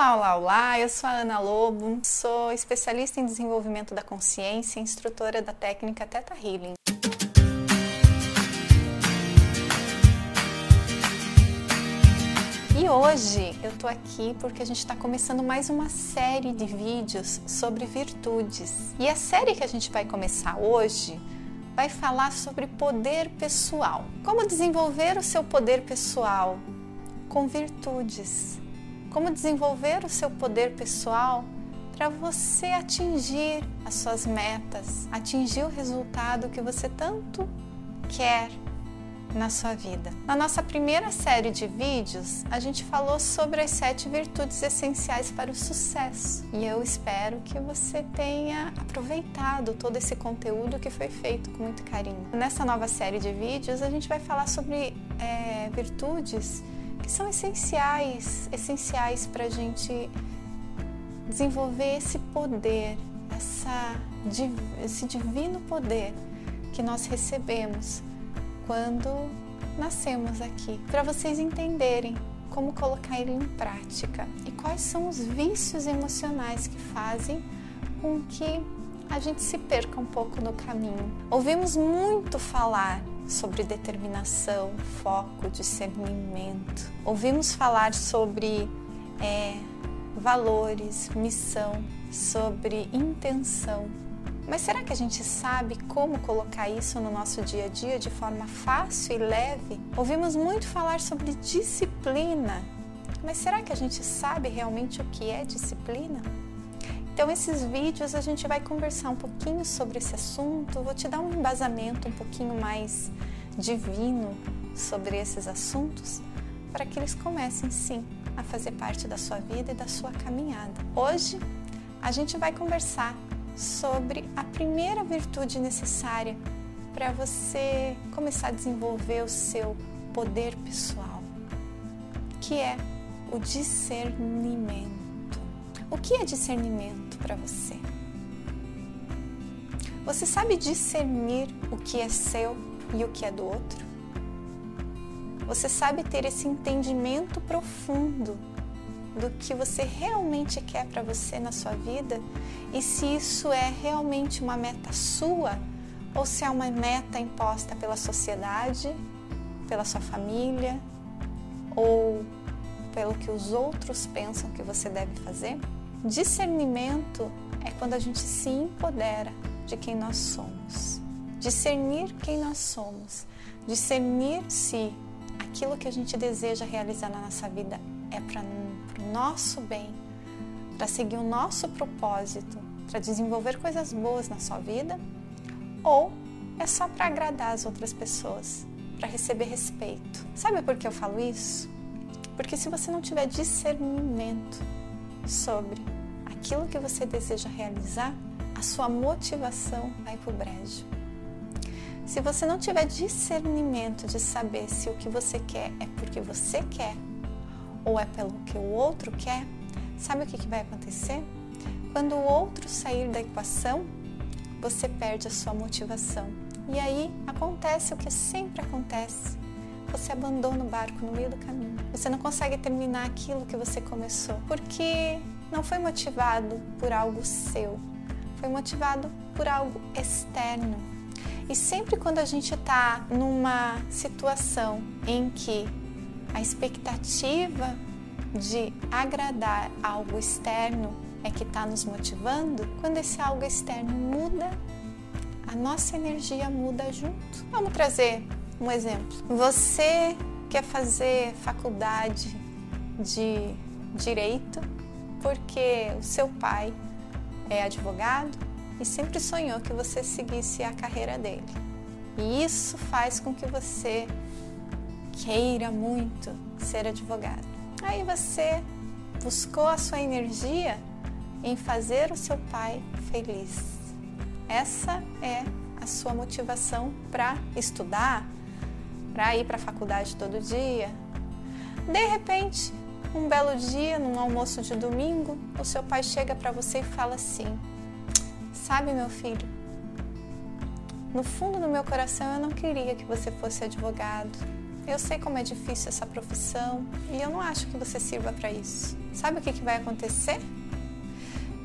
Olá, olá, olá! Eu sou a Ana Lobo, sou especialista em desenvolvimento da consciência e instrutora da técnica Theta Healing. E hoje eu tô aqui porque a gente está começando mais uma série de vídeos sobre virtudes. E a série que a gente vai começar hoje vai falar sobre poder pessoal. Como desenvolver o seu poder pessoal com virtudes como desenvolver o seu poder pessoal para você atingir as suas metas, atingir o resultado que você tanto quer na sua vida. Na nossa primeira série de vídeos, a gente falou sobre as sete virtudes essenciais para o sucesso e eu espero que você tenha aproveitado todo esse conteúdo que foi feito com muito carinho. Nessa nova série de vídeos, a gente vai falar sobre é, virtudes que são essenciais, essenciais para a gente desenvolver esse poder, essa, esse divino poder que nós recebemos quando nascemos aqui, para vocês entenderem como colocar ele em prática e quais são os vícios emocionais que fazem com que a gente se perca um pouco no caminho. Ouvimos muito falar sobre determinação, foco, discernimento. Ouvimos falar sobre é, valores, missão, sobre intenção. Mas será que a gente sabe como colocar isso no nosso dia a dia de forma fácil e leve? Ouvimos muito falar sobre disciplina, mas será que a gente sabe realmente o que é disciplina? Então, esses vídeos a gente vai conversar um pouquinho sobre esse assunto, vou te dar um embasamento um pouquinho mais divino sobre esses assuntos para que eles comecem sim a fazer parte da sua vida e da sua caminhada. Hoje a gente vai conversar sobre a primeira virtude necessária para você começar a desenvolver o seu poder pessoal, que é o discernimento. O que é discernimento para você? Você sabe discernir o que é seu e o que é do outro? Você sabe ter esse entendimento profundo do que você realmente quer para você na sua vida e se isso é realmente uma meta sua ou se é uma meta imposta pela sociedade, pela sua família ou pelo que os outros pensam que você deve fazer? Discernimento é quando a gente se empodera de quem nós somos. Discernir quem nós somos. Discernir se aquilo que a gente deseja realizar na nossa vida é para o nosso bem, para seguir o nosso propósito, para desenvolver coisas boas na sua vida, ou é só para agradar as outras pessoas, para receber respeito. Sabe por que eu falo isso? Porque se você não tiver discernimento, sobre aquilo que você deseja realizar, a sua motivação vai para o brejo. Se você não tiver discernimento de saber se o que você quer é porque você quer ou é pelo que o outro quer, sabe o que, que vai acontecer? Quando o outro sair da equação, você perde a sua motivação. E aí acontece o que sempre acontece você abandona o barco no meio do caminho. Você não consegue terminar aquilo que você começou, porque não foi motivado por algo seu, foi motivado por algo externo. E sempre quando a gente está numa situação em que a expectativa de agradar algo externo é que está nos motivando, quando esse algo externo muda, a nossa energia muda junto. Vamos trazer um exemplo. Você quer fazer faculdade de direito porque o seu pai é advogado e sempre sonhou que você seguisse a carreira dele. E isso faz com que você queira muito ser advogado. Aí você buscou a sua energia em fazer o seu pai feliz. Essa é a sua motivação para estudar, para ir para a faculdade todo dia. De repente, um belo dia, num almoço de domingo, o seu pai chega para você e fala assim: Sabe, meu filho, no fundo do meu coração eu não queria que você fosse advogado. Eu sei como é difícil essa profissão e eu não acho que você sirva para isso. sabe o que, que vai acontecer?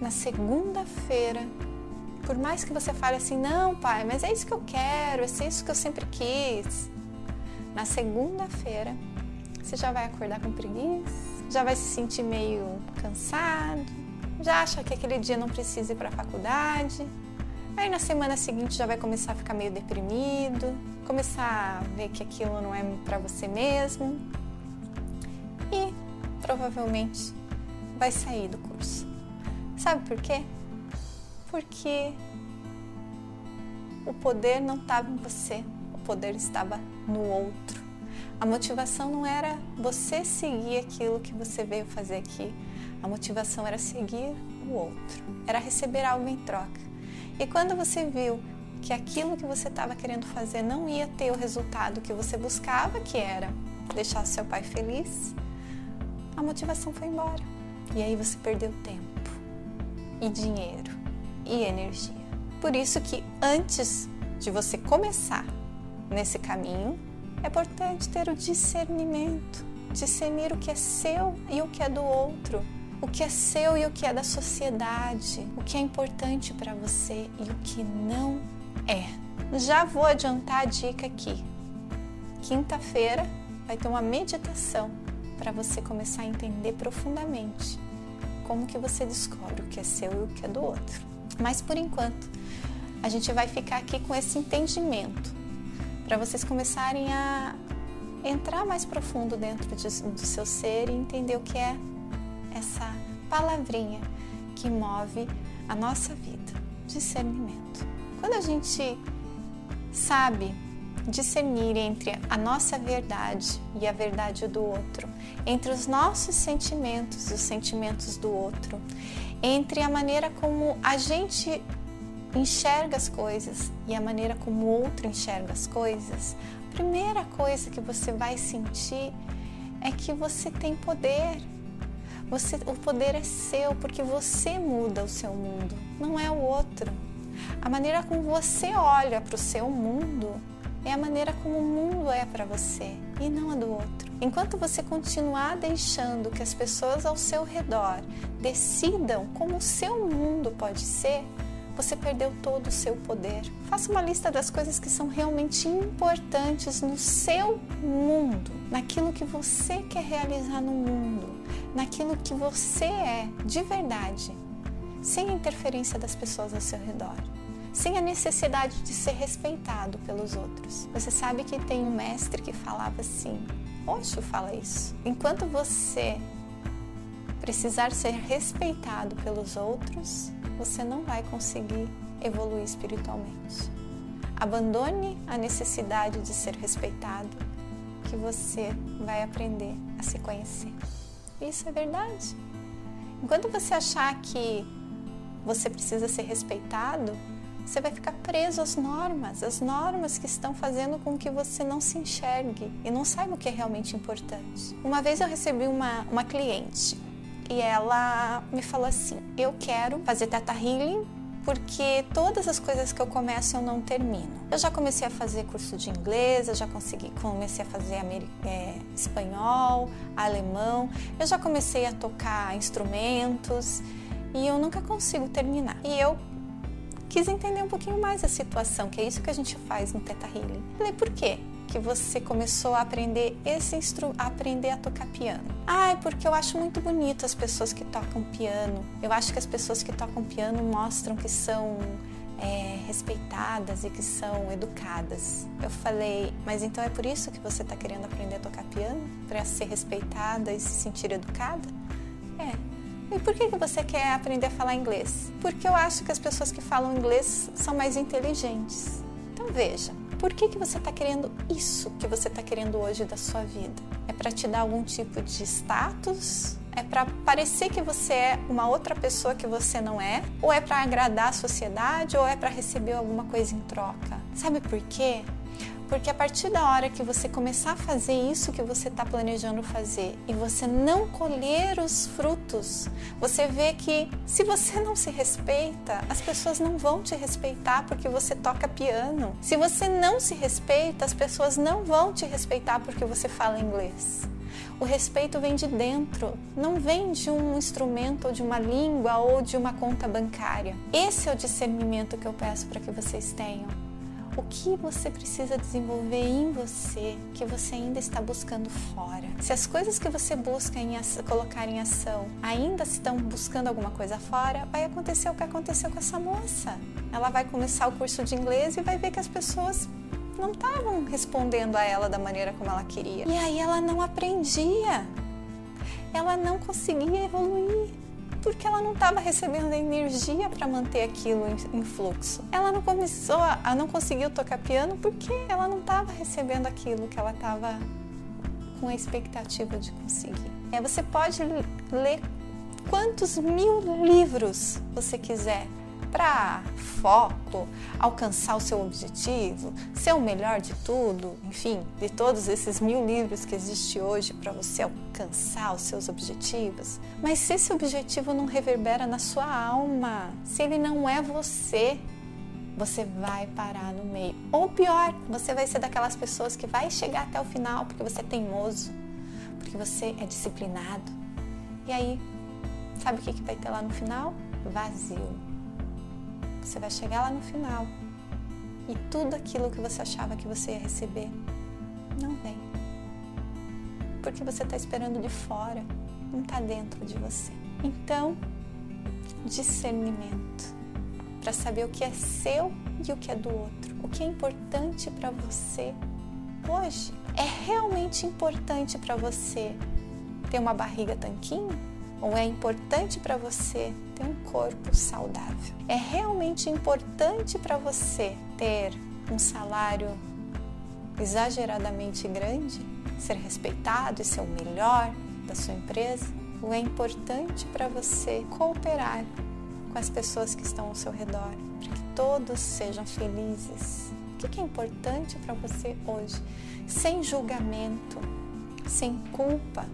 Na segunda-feira, por mais que você fale assim, não, pai, mas é isso que eu quero, é isso que eu sempre quis. Na segunda-feira, você já vai acordar com preguiça, já vai se sentir meio cansado, já acha que aquele dia não precisa ir para a faculdade. Aí na semana seguinte já vai começar a ficar meio deprimido, começar a ver que aquilo não é para você mesmo. E provavelmente vai sair do curso. Sabe por quê? Porque o poder não estava em você, o poder estava no outro. A motivação não era você seguir aquilo que você veio fazer aqui. A motivação era seguir o outro, era receber algo em troca. E quando você viu que aquilo que você estava querendo fazer não ia ter o resultado que você buscava, que era deixar seu pai feliz, a motivação foi embora. E aí você perdeu tempo e dinheiro e energia. Por isso que antes de você começar nesse caminho, é importante ter o discernimento, discernir o que é seu e o que é do outro, o que é seu e o que é da sociedade, o que é importante para você e o que não é. Já vou adiantar a dica aqui. Quinta-feira vai ter uma meditação para você começar a entender profundamente como que você descobre o que é seu e o que é do outro. Mas por enquanto, a gente vai ficar aqui com esse entendimento para vocês começarem a entrar mais profundo dentro de, do seu ser e entender o que é essa palavrinha que move a nossa vida, discernimento. Quando a gente sabe discernir entre a nossa verdade e a verdade do outro, entre os nossos sentimentos e os sentimentos do outro, entre a maneira como a gente enxerga as coisas e a maneira como o outro enxerga as coisas, a primeira coisa que você vai sentir é que você tem poder. Você, o poder é seu porque você muda o seu mundo, não é o outro. A maneira como você olha para o seu mundo é a maneira como o mundo é para você e não a do outro. Enquanto você continuar deixando que as pessoas ao seu redor decidam como o seu mundo pode ser, você perdeu todo o seu poder. Faça uma lista das coisas que são realmente importantes no seu mundo, naquilo que você quer realizar no mundo, naquilo que você é de verdade, sem a interferência das pessoas ao seu redor. Sem a necessidade de ser respeitado pelos outros. Você sabe que tem um mestre que falava assim: Osho fala isso. Enquanto você precisar ser respeitado pelos outros, você não vai conseguir evoluir espiritualmente. Abandone a necessidade de ser respeitado, que você vai aprender a se conhecer. Isso é verdade. Enquanto você achar que você precisa ser respeitado, você vai ficar preso às normas, às normas que estão fazendo com que você não se enxergue e não saiba o que é realmente importante. Uma vez eu recebi uma, uma cliente e ela me falou assim: Eu quero fazer Teta Healing porque todas as coisas que eu começo eu não termino. Eu já comecei a fazer curso de inglês, eu já consegui, comecei a fazer é, espanhol, alemão, eu já comecei a tocar instrumentos e eu nunca consigo terminar. E eu quis entender um pouquinho mais a situação, que é isso que a gente faz no Teta Healing. Falei, por quê? Que você começou a aprender esse instru a aprender a tocar piano? Ah, é porque eu acho muito bonito as pessoas que tocam piano. Eu acho que as pessoas que tocam piano mostram que são é, respeitadas e que são educadas. Eu falei, mas então é por isso que você está querendo aprender a tocar piano? Para ser respeitada e se sentir educada? É. E por que, que você quer aprender a falar inglês? Porque eu acho que as pessoas que falam inglês são mais inteligentes. Então veja, por que, que você está querendo isso que você está querendo hoje da sua vida? É para te dar algum tipo de status? É para parecer que você é uma outra pessoa que você não é? Ou é para agradar a sociedade? Ou é para receber alguma coisa em troca? Sabe por quê? Porque a partir da hora que você começar a fazer isso que você está planejando fazer e você não colher os frutos, você vê que se você não se respeita, as pessoas não vão te respeitar porque você toca piano. Se você não se respeita, as pessoas não vão te respeitar porque você fala inglês. O respeito vem de dentro, não vem de um instrumento ou de uma língua ou de uma conta bancária. Esse é o discernimento que eu peço para que vocês tenham. O que você precisa desenvolver em você que você ainda está buscando fora? Se as coisas que você busca em colocar em ação ainda estão buscando alguma coisa fora, vai acontecer o que aconteceu com essa moça. Ela vai começar o curso de inglês e vai ver que as pessoas não estavam respondendo a ela da maneira como ela queria. E aí ela não aprendia. Ela não conseguia evoluir porque ela não estava recebendo energia para manter aquilo em, em, fluxo. Ela não começou a, a não conseguiu tocar piano porque ela não estava recebendo aquilo que ela estava com a expectativa de conseguir. É, você pode ler quantos mil livros você quiser para foco, alcançar o seu objetivo, ser o melhor de tudo, enfim, de todos esses mil livros que existem hoje para você alcançar os seus objetivos. Mas se esse objetivo não reverbera na sua alma, se ele não é você, você vai parar no meio. Ou pior, você vai ser daquelas pessoas que vai chegar até o final porque você é teimoso, porque você é disciplinado. E aí, sabe o que, que vai ter lá no final? Vazio você vai chegar lá no final e tudo aquilo que você achava que você ia receber não vem. Porque você está esperando de fora, não está dentro de você. Então, discernimento para saber o que é seu e o que é do outro. O que é importante para você hoje. É realmente importante para você ter uma barriga tanquinho? Ou é importante para você ter um corpo saudável? É realmente importante para você ter um salário exageradamente grande, ser respeitado e ser o melhor da sua empresa? Ou é importante para você cooperar com as pessoas que estão ao seu redor, para que todos sejam felizes? O que é importante para você hoje? Sem julgamento, sem culpa,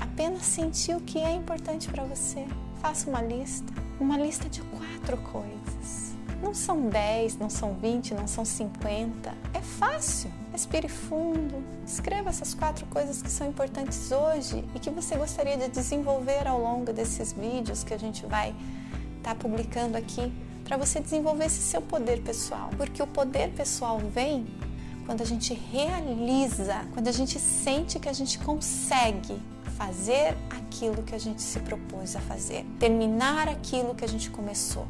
Apenas sentir o que é importante para você. Faça uma lista, uma lista de quatro coisas. Não são 10, não são 20, não são 50. É fácil. Respire fundo. Escreva essas quatro coisas que são importantes hoje e que você gostaria de desenvolver ao longo desses vídeos que a gente vai estar tá publicando aqui para você desenvolver esse seu poder pessoal. Porque o poder pessoal vem quando a gente realiza, quando a gente sente que a gente consegue fazer aquilo que a gente se propôs a fazer, terminar aquilo que a gente começou.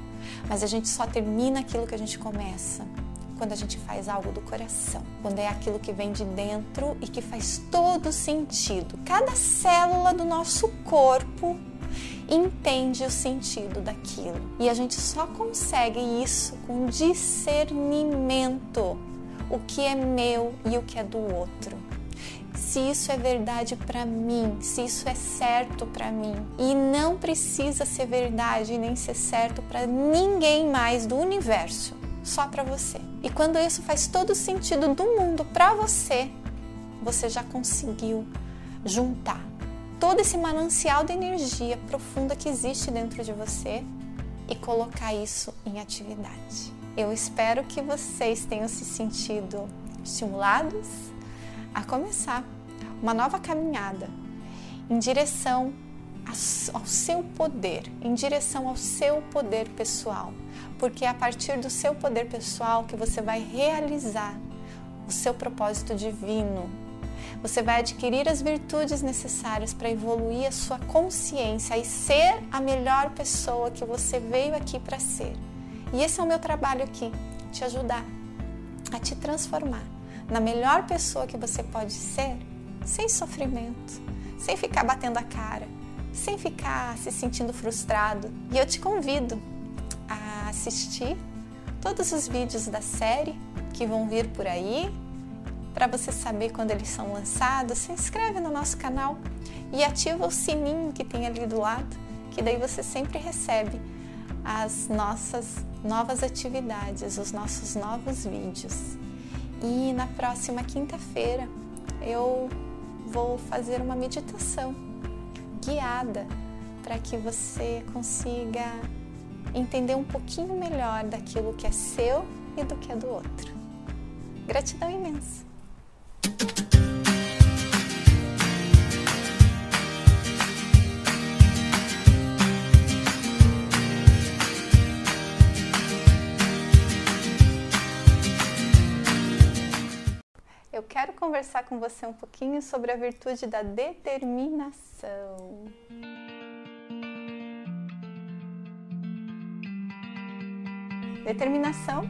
Mas a gente só termina aquilo que a gente começa quando a gente faz algo do coração, quando é aquilo que vem de dentro e que faz todo sentido. Cada célula do nosso corpo entende o sentido daquilo. E a gente só consegue isso com discernimento o que é meu e o que é do outro. Se isso é verdade para mim, se isso é certo para mim, e não precisa ser verdade nem ser certo para ninguém mais do universo, só para você. E quando isso faz todo sentido do mundo para você, você já conseguiu juntar todo esse manancial de energia profunda que existe dentro de você e colocar isso em atividade. Eu espero que vocês tenham se sentido estimulados a começar uma nova caminhada em direção ao seu poder, em direção ao seu poder pessoal, porque é a partir do seu poder pessoal que você vai realizar o seu propósito divino. Você vai adquirir as virtudes necessárias para evoluir a sua consciência e ser a melhor pessoa que você veio aqui para ser. E esse é o meu trabalho aqui, te ajudar a te transformar na melhor pessoa que você pode ser, sem sofrimento, sem ficar batendo a cara, sem ficar se sentindo frustrado. E eu te convido a assistir todos os vídeos da série que vão vir por aí. Para você saber quando eles são lançados, se inscreve no nosso canal e ativa o sininho que tem ali do lado, que daí você sempre recebe as nossas novas atividades, os nossos novos vídeos. E na próxima quinta-feira eu vou fazer uma meditação guiada para que você consiga entender um pouquinho melhor daquilo que é seu e do que é do outro. Gratidão imensa! Conversar com você um pouquinho sobre a virtude da determinação. Determinação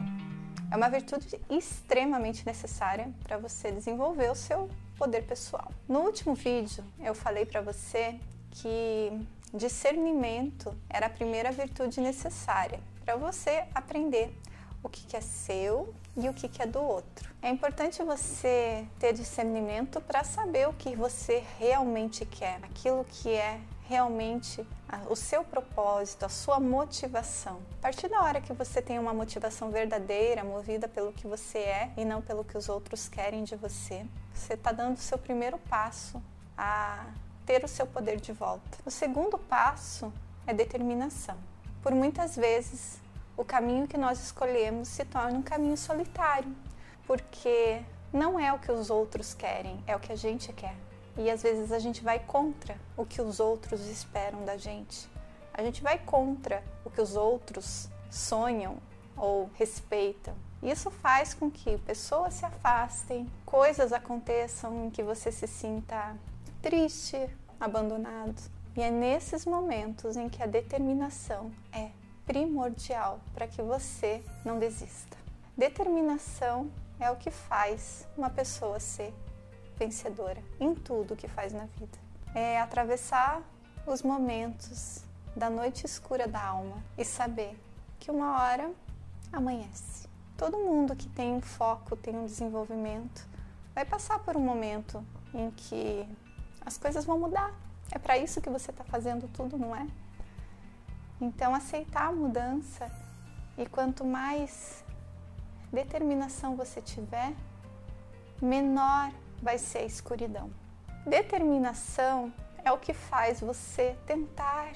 é uma virtude extremamente necessária para você desenvolver o seu poder pessoal. No último vídeo, eu falei para você que discernimento era a primeira virtude necessária para você aprender o que, é seu e o que, é do outro. É importante você ter discernimento para saber o que você realmente quer, aquilo que é realmente o seu propósito, a sua motivação. A partir da hora que você tem uma motivação verdadeira, movida pelo que você é e não pelo que os outros querem de você, você está dando o seu primeiro passo a ter o seu poder de volta. O segundo passo é determinação. Por muitas vezes, o caminho que nós escolhemos se torna um caminho solitário, porque não é o que os outros querem, é o que a gente quer. E às vezes a gente vai contra o que os outros esperam da gente. A gente vai contra o que os outros sonham ou respeitam. Isso faz com que pessoas se afastem, coisas aconteçam em que você se sinta triste, abandonado. E é nesses momentos em que a determinação é primordial para que você não desista. Determinação é o que faz uma pessoa ser vencedora em tudo que faz na vida. É atravessar os momentos da noite escura da alma e saber que uma hora amanhece. Todo mundo que tem um foco, tem um desenvolvimento, vai passar por um momento em que as coisas vão mudar. É para isso que você está fazendo tudo, não é? Então, aceitar a mudança e quanto mais determinação você tiver, menor vai ser a escuridão. Determinação é o que faz você tentar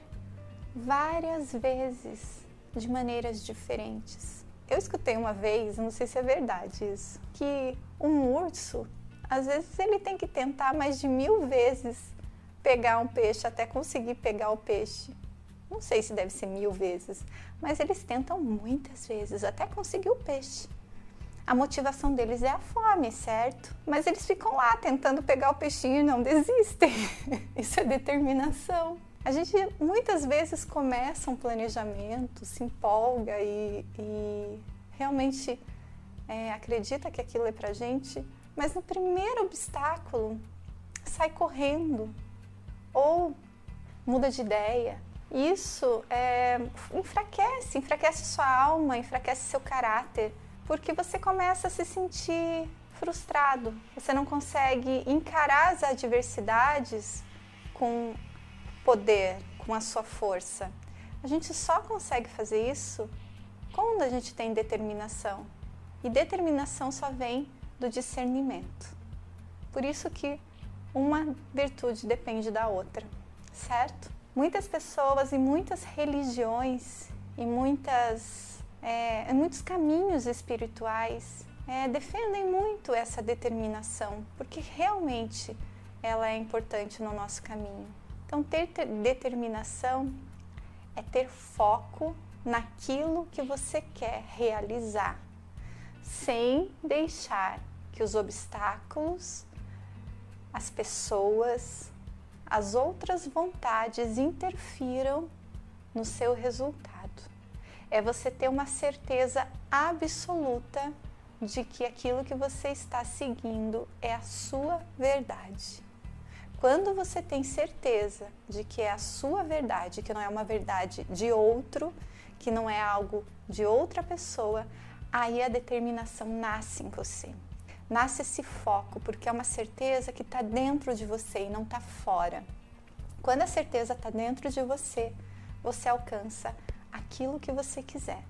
várias vezes de maneiras diferentes. Eu escutei uma vez, não sei se é verdade isso, que um urso, às vezes ele tem que tentar mais de mil vezes pegar um peixe até conseguir pegar o peixe. Não sei se deve ser mil vezes, mas eles tentam muitas vezes até conseguir o peixe a motivação deles é a fome, certo? Mas eles ficam lá tentando pegar o peixinho e não desistem. Isso é determinação. A gente muitas vezes começa um planejamento, se empolga e, e realmente é, acredita que aquilo é pra gente, mas no primeiro obstáculo sai correndo ou muda de ideia. Isso é, enfraquece, enfraquece sua alma, enfraquece seu caráter porque você começa a se sentir frustrado, você não consegue encarar as adversidades com poder, com a sua força. A gente só consegue fazer isso quando a gente tem determinação. E determinação só vem do discernimento. Por isso que uma virtude depende da outra, certo? Muitas pessoas e muitas religiões e muitas é, muitos caminhos espirituais é, defendem muito essa determinação, porque realmente ela é importante no nosso caminho. Então, ter, ter determinação é ter foco naquilo que você quer realizar, sem deixar que os obstáculos, as pessoas, as outras vontades interfiram no seu resultado é você ter uma certeza absoluta de que aquilo que você está seguindo é a sua verdade. Quando você tem certeza de que é a sua verdade, que não é uma verdade de outro, que não é algo de outra pessoa, aí a determinação nasce em você. Nasce esse foco, porque é uma certeza que está dentro de você e não está fora. Quando a certeza está dentro de você, você alcança aquilo que você quiser,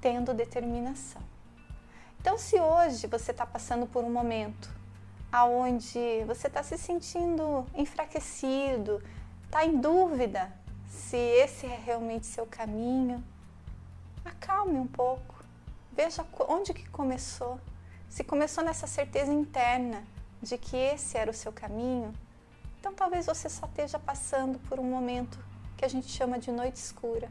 tendo determinação. Então, se hoje você está passando por um momento aonde você está se sentindo enfraquecido, está em dúvida se esse é realmente seu caminho, acalme um pouco, veja onde que começou. Se começou nessa certeza interna de que esse era o seu caminho, então talvez você só esteja passando por um momento que a gente chama de noite escura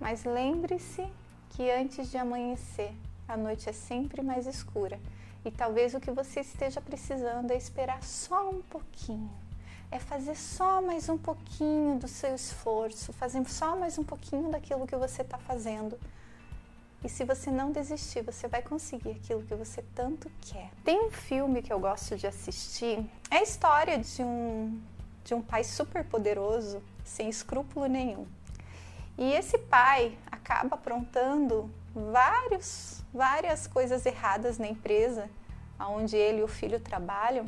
mas lembre-se que antes de amanhecer, a noite é sempre mais escura E talvez o que você esteja precisando é esperar só um pouquinho. É fazer só mais um pouquinho do seu esforço, fazer só mais um pouquinho daquilo que você está fazendo. E se você não desistir, você vai conseguir aquilo que você tanto quer. Tem um filme que eu gosto de assistir, é a história de um, de um pai super poderoso, sem escrúpulo nenhum. E esse pai acaba aprontando vários, várias coisas erradas na empresa onde ele e o filho trabalham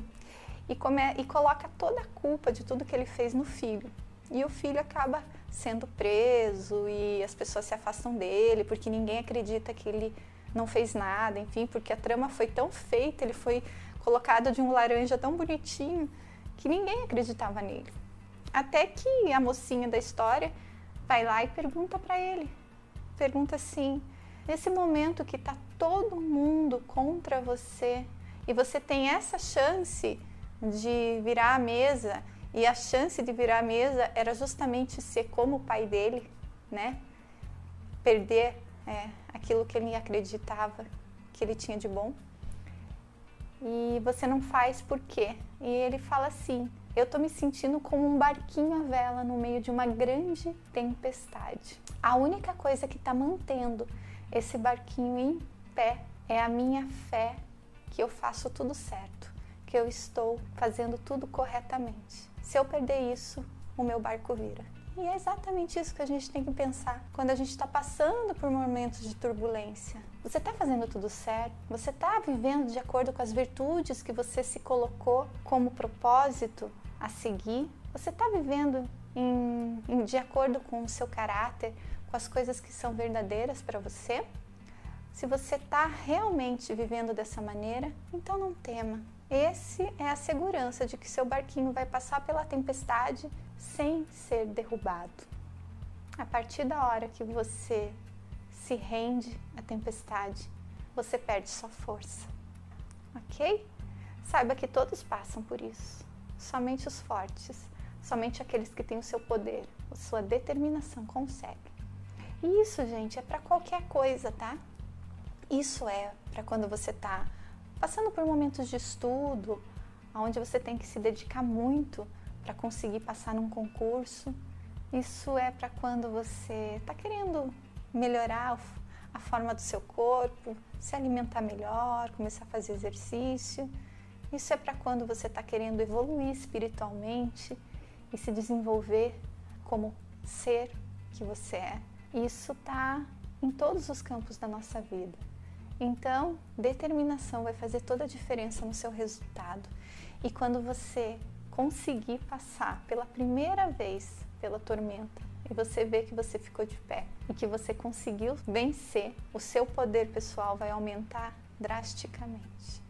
e, come, e coloca toda a culpa de tudo que ele fez no filho. E o filho acaba sendo preso e as pessoas se afastam dele porque ninguém acredita que ele não fez nada, enfim, porque a trama foi tão feita, ele foi colocado de um laranja tão bonitinho que ninguém acreditava nele. Até que a mocinha da história vai lá e pergunta para ele. Pergunta assim: nesse momento que está todo mundo contra você e você tem essa chance de virar a mesa e a chance de virar a mesa era justamente ser como o pai dele, né? Perder é, aquilo que ele acreditava que ele tinha de bom. E você não faz por quê? E ele fala assim: eu estou me sentindo como um barquinho à vela no meio de uma grande tempestade. A única coisa que está mantendo esse barquinho em pé é a minha fé que eu faço tudo certo, que eu estou fazendo tudo corretamente. Se eu perder isso, o meu barco vira. E é exatamente isso que a gente tem que pensar quando a gente está passando por momentos de turbulência. Você está fazendo tudo certo? Você está vivendo de acordo com as virtudes que você se colocou como propósito a seguir? Você está vivendo em, em, de acordo com o seu caráter, com as coisas que são verdadeiras para você? Se você está realmente vivendo dessa maneira, então não tema. Esse é a segurança de que seu barquinho vai passar pela tempestade sem ser derrubado. A partir da hora que você se rende à tempestade, você perde sua força. Ok? Saiba que todos passam por isso somente os fortes, somente aqueles que têm o seu poder, a sua determinação conseguem. E isso, gente, é para qualquer coisa, tá? Isso é para quando você está passando por momentos de estudo, onde você tem que se dedicar muito para conseguir passar num concurso. Isso é para quando você está querendo melhorar a forma do seu corpo, se alimentar melhor, começar a fazer exercício. Isso é para quando você está querendo evoluir espiritualmente e se desenvolver como ser que você é. Isso está em todos os campos da nossa vida. Então, determinação vai fazer toda a diferença no seu resultado. E quando você conseguir passar pela primeira vez pela tormenta e você vê que você ficou de pé e que você conseguiu vencer, o seu poder pessoal vai aumentar drasticamente.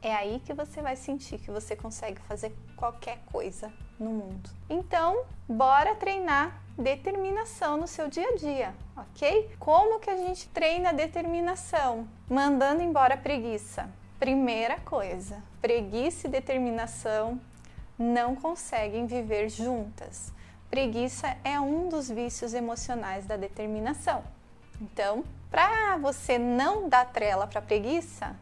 É aí que você vai sentir que você consegue fazer qualquer coisa no mundo. Então, bora treinar determinação no seu dia a dia, ok? Como que a gente treina determinação? Mandando embora a preguiça. Primeira coisa, preguiça e determinação não conseguem viver juntas. Preguiça é um dos vícios emocionais da determinação. Então, para você não dar trela para preguiça,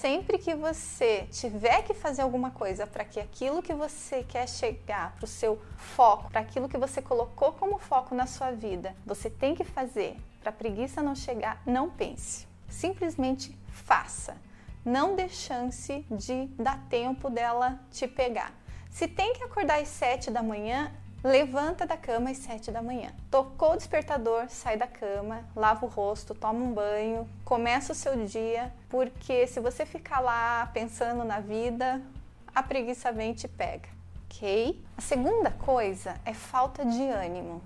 Sempre que você tiver que fazer alguma coisa para que aquilo que você quer chegar, para o seu foco, para aquilo que você colocou como foco na sua vida, você tem que fazer para a preguiça não chegar, não pense. Simplesmente faça. Não dê chance de dar tempo dela te pegar. Se tem que acordar às 7 da manhã, Levanta da cama às 7 da manhã. Tocou o despertador, sai da cama, lava o rosto, toma um banho, começa o seu dia, porque se você ficar lá pensando na vida, a preguiça vem e te pega, ok? A segunda coisa é falta de ânimo.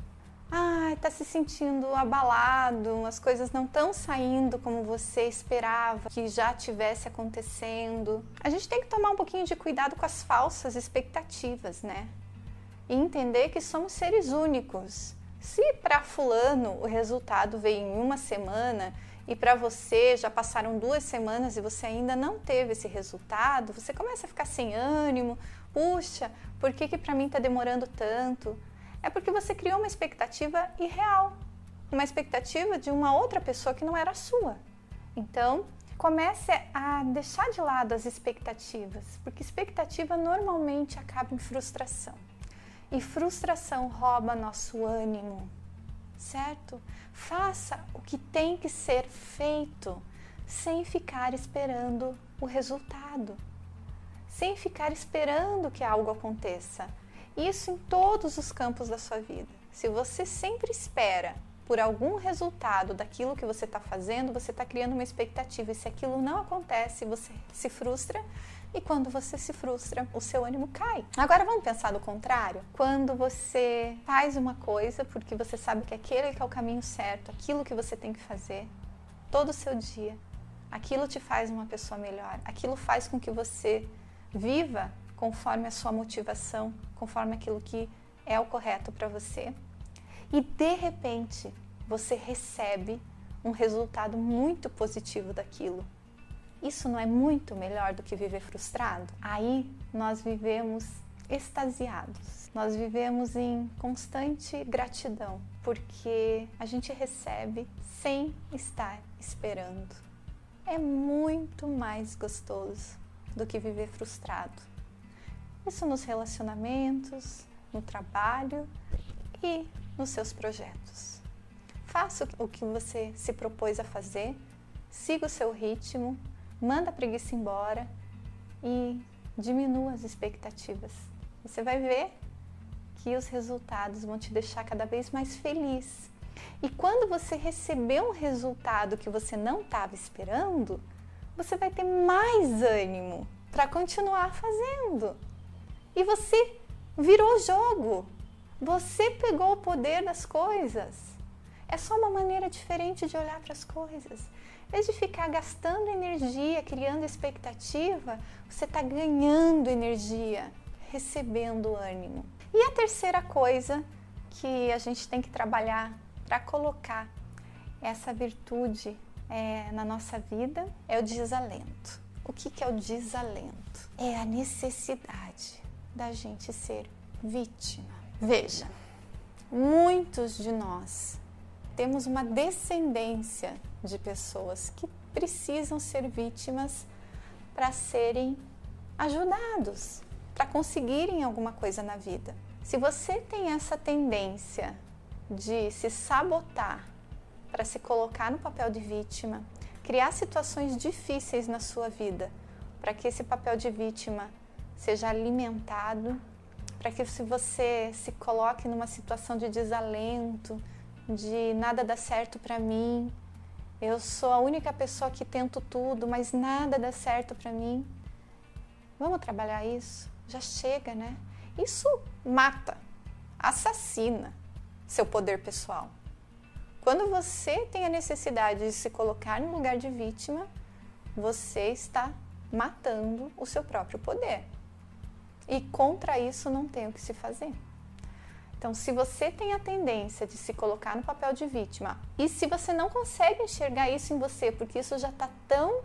Ai, tá se sentindo abalado, as coisas não estão saindo como você esperava que já tivesse acontecendo. A gente tem que tomar um pouquinho de cuidado com as falsas expectativas, né? E entender que somos seres únicos. Se para fulano o resultado veio em uma semana e para você já passaram duas semanas e você ainda não teve esse resultado, você começa a ficar sem ânimo. Puxa, por que, que para mim está demorando tanto? É porque você criou uma expectativa irreal, uma expectativa de uma outra pessoa que não era sua. Então, comece a deixar de lado as expectativas, porque expectativa normalmente acaba em frustração. E frustração rouba nosso ânimo, certo? Faça o que tem que ser feito sem ficar esperando o resultado, sem ficar esperando que algo aconteça. Isso em todos os campos da sua vida. Se você sempre espera por algum resultado daquilo que você está fazendo, você está criando uma expectativa. E se aquilo não acontece, você se frustra. E quando você se frustra, o seu ânimo cai. Agora vamos pensar do contrário. Quando você faz uma coisa porque você sabe que aquele é o caminho certo, aquilo que você tem que fazer todo o seu dia, aquilo te faz uma pessoa melhor, aquilo faz com que você viva conforme a sua motivação, conforme aquilo que é o correto para você e de repente você recebe um resultado muito positivo daquilo. Isso não é muito melhor do que viver frustrado? Aí nós vivemos extasiados, nós vivemos em constante gratidão, porque a gente recebe sem estar esperando. É muito mais gostoso do que viver frustrado. Isso nos relacionamentos, no trabalho e nos seus projetos. Faça o que você se propôs a fazer, siga o seu ritmo, manda a preguiça embora e diminua as expectativas. Você vai ver que os resultados vão te deixar cada vez mais feliz. E quando você receber um resultado que você não estava esperando, você vai ter mais ânimo para continuar fazendo. E você virou jogo. Você pegou o poder das coisas. É só uma maneira diferente de olhar para as coisas. Vez de ficar gastando energia, criando expectativa, você está ganhando energia, recebendo ânimo. E a terceira coisa que a gente tem que trabalhar para colocar essa virtude é, na nossa vida é o desalento. O que, que é o desalento? É a necessidade da gente ser vítima Veja, muitos de nós temos uma descendência de pessoas que precisam ser vítimas para serem ajudados, para conseguirem alguma coisa na vida. Se você tem essa tendência de se sabotar para se colocar no papel de vítima, criar situações difíceis na sua vida para que esse papel de vítima seja alimentado para que se você se coloque numa situação de desalento, de nada dá certo para mim, eu sou a única pessoa que tento tudo, mas nada dá certo para mim. Vamos trabalhar isso? Já chega, né? Isso mata, assassina seu poder pessoal. Quando você tem a necessidade de se colocar no lugar de vítima, você está matando o seu próprio poder. E contra isso não tem o que se fazer. Então, se você tem a tendência de se colocar no papel de vítima e se você não consegue enxergar isso em você, porque isso já está tão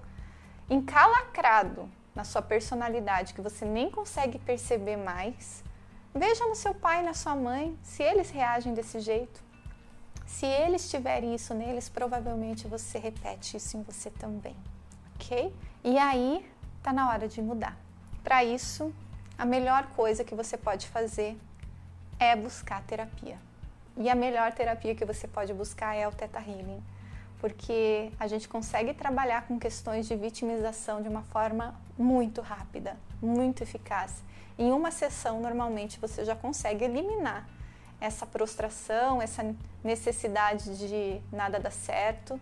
encalacrado na sua personalidade que você nem consegue perceber mais, veja no seu pai na sua mãe se eles reagem desse jeito. Se eles tiverem isso neles, provavelmente você repete isso em você também, ok? E aí tá na hora de mudar. Para isso, a melhor coisa que você pode fazer é buscar terapia. E a melhor terapia que você pode buscar é o Theta Healing, porque a gente consegue trabalhar com questões de vitimização de uma forma muito rápida, muito eficaz. Em uma sessão, normalmente, você já consegue eliminar essa prostração, essa necessidade de nada dar certo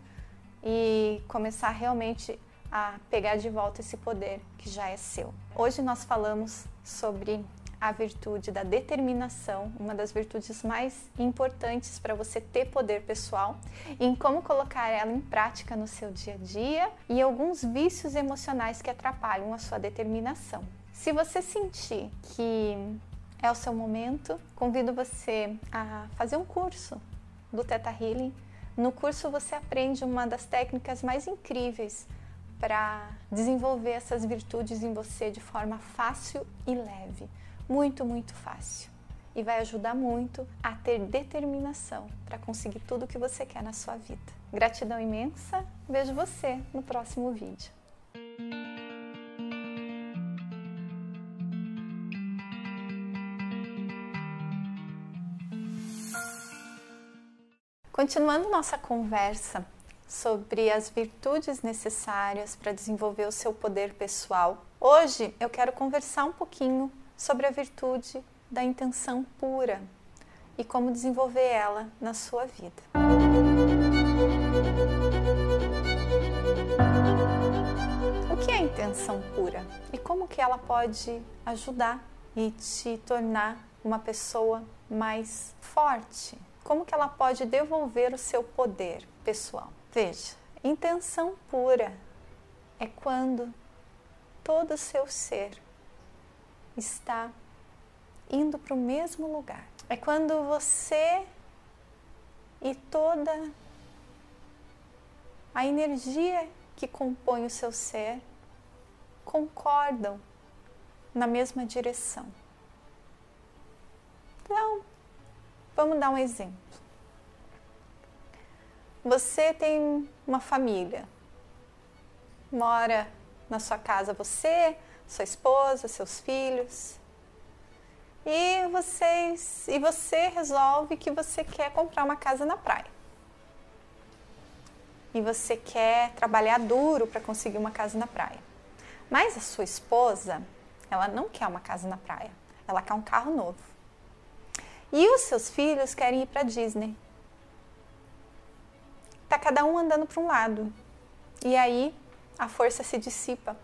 e começar realmente a pegar de volta esse poder que já é seu. Hoje nós falamos sobre a virtude da determinação, uma das virtudes mais importantes para você ter poder pessoal, em como colocar ela em prática no seu dia a dia e alguns vícios emocionais que atrapalham a sua determinação. Se você sentir que é o seu momento, convido você a fazer um curso do Theta Healing. No curso você aprende uma das técnicas mais incríveis para desenvolver essas virtudes em você de forma fácil e leve. Muito, muito fácil. e vai ajudar muito a ter determinação para conseguir tudo o que você quer na sua vida. Gratidão imensa, vejo você no próximo vídeo. Continuando nossa conversa sobre as virtudes necessárias para desenvolver o seu poder pessoal, hoje eu quero conversar um pouquinho sobre a virtude da intenção pura e como desenvolver ela na sua vida. O que é intenção pura e como que ela pode ajudar e te tornar uma pessoa mais forte? Como que ela pode devolver o seu poder pessoal? Veja, intenção pura é quando todo o seu ser está indo para o mesmo lugar. É quando você e toda a energia que compõe o seu ser concordam na mesma direção. Então, vamos dar um exemplo. Você tem uma família, mora na sua casa você, sua esposa, seus filhos, e vocês e você resolve que você quer comprar uma casa na praia. E você quer trabalhar duro para conseguir uma casa na praia. Mas a sua esposa, ela não quer uma casa na praia. Ela quer um carro novo. E os seus filhos querem ir para Disney. Tá cada um andando para um lado. E aí a força se dissipa.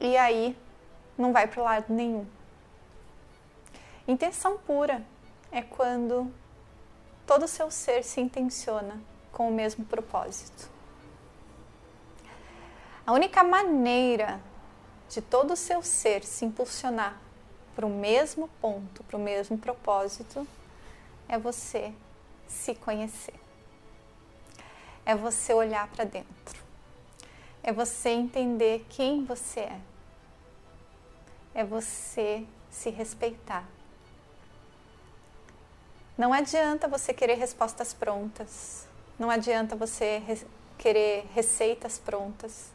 E aí não vai para lado nenhum. Intenção pura é quando todo o seu ser se intenciona com o mesmo propósito. A única maneira de todo o seu ser se impulsionar para o mesmo ponto, para o mesmo propósito, é você se conhecer. É você olhar para dentro. É você entender quem você é. É você se respeitar não adianta você querer respostas prontas. Não adianta você re querer receitas prontas.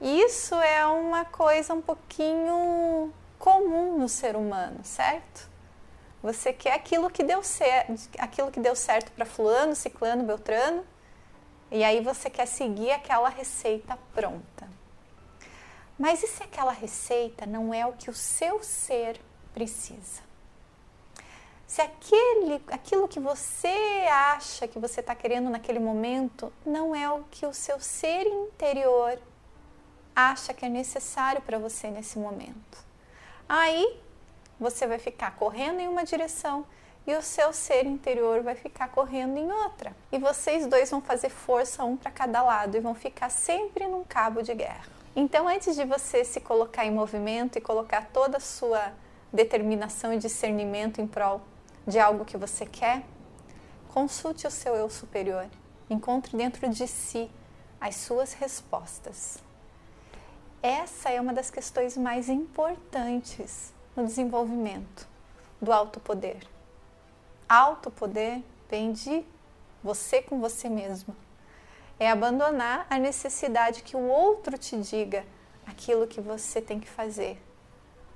Isso é uma coisa um pouquinho comum no ser humano, certo? Você quer aquilo que deu aquilo que deu certo para fulano, ciclano, beltrano, e aí você quer seguir aquela receita pronta. Mas e se aquela receita não é o que o seu ser precisa? se aquele, aquilo que você acha que você está querendo naquele momento não é o que o seu ser interior acha que é necessário para você nesse momento. Aí você vai ficar correndo em uma direção e o seu ser interior vai ficar correndo em outra. E vocês dois vão fazer força um para cada lado e vão ficar sempre num cabo de guerra. Então, antes de você se colocar em movimento e colocar toda a sua determinação e discernimento em prol de algo que você quer, consulte o seu eu superior. Encontre dentro de si as suas respostas. Essa é uma das questões mais importantes no desenvolvimento do alto poder. Poder vem de você com você mesmo. É abandonar a necessidade que o outro te diga aquilo que você tem que fazer,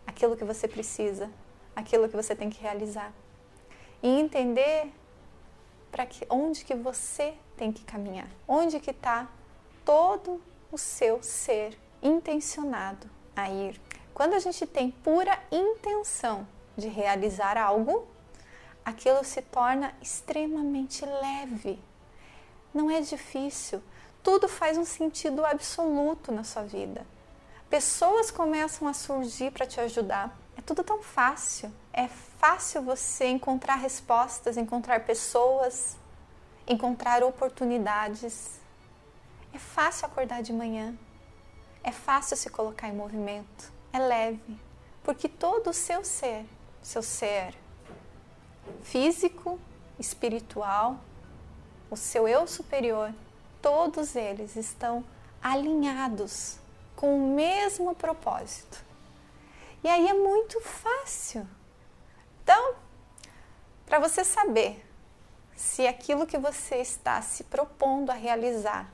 aquilo que você precisa, aquilo que você tem que realizar e entender para que onde que você tem que caminhar, onde que está todo o seu ser intencionado a ir. Quando a gente tem pura intenção de realizar algo, aquilo se torna extremamente leve. Não é difícil, tudo faz um sentido absoluto na sua vida. Pessoas começam a surgir para te ajudar. É tudo tão fácil. É fácil você encontrar respostas, encontrar pessoas, encontrar oportunidades. É fácil acordar de manhã. É fácil se colocar em movimento. É leve, porque todo o seu ser, seu ser físico, espiritual, o seu eu superior, todos eles estão alinhados com o mesmo propósito. E aí é muito fácil. Então, para você saber se aquilo que você está se propondo a realizar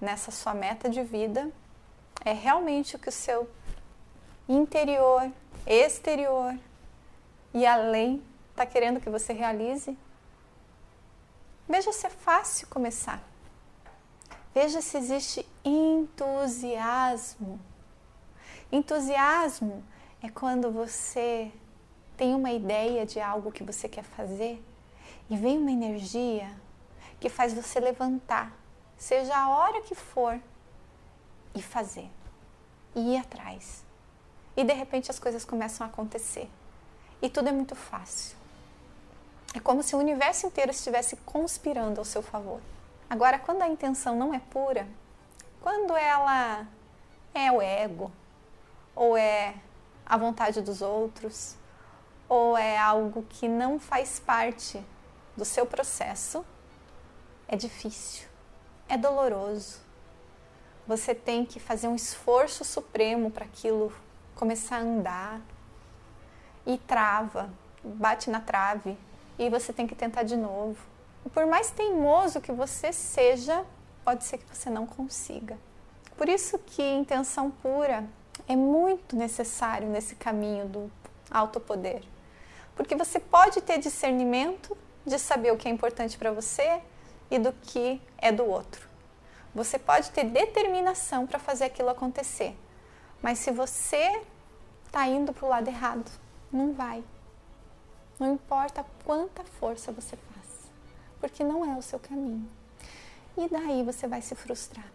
nessa sua meta de vida é realmente o que o seu interior, exterior e além está querendo que você realize, veja se é fácil começar. Veja se existe entusiasmo. Entusiasmo é quando você tem uma ideia de algo que você quer fazer e vem uma energia que faz você levantar, seja a hora que for, e fazer, e ir atrás. E de repente as coisas começam a acontecer. E tudo é muito fácil. É como se o universo inteiro estivesse conspirando ao seu favor. Agora, quando a intenção não é pura, quando ela é o ego, ou é a vontade dos outros, ou é algo que não faz parte do seu processo, é difícil, é doloroso. Você tem que fazer um esforço supremo para aquilo começar a andar e trava, bate na trave e você tem que tentar de novo. Por mais teimoso que você seja, pode ser que você não consiga. Por isso que intenção pura é muito necessário nesse caminho do autopoder. Porque você pode ter discernimento de saber o que é importante para você e do que é do outro. Você pode ter determinação para fazer aquilo acontecer. Mas se você está indo para o lado errado, não vai. Não importa quanta força você faça, porque não é o seu caminho. E daí você vai se frustrar.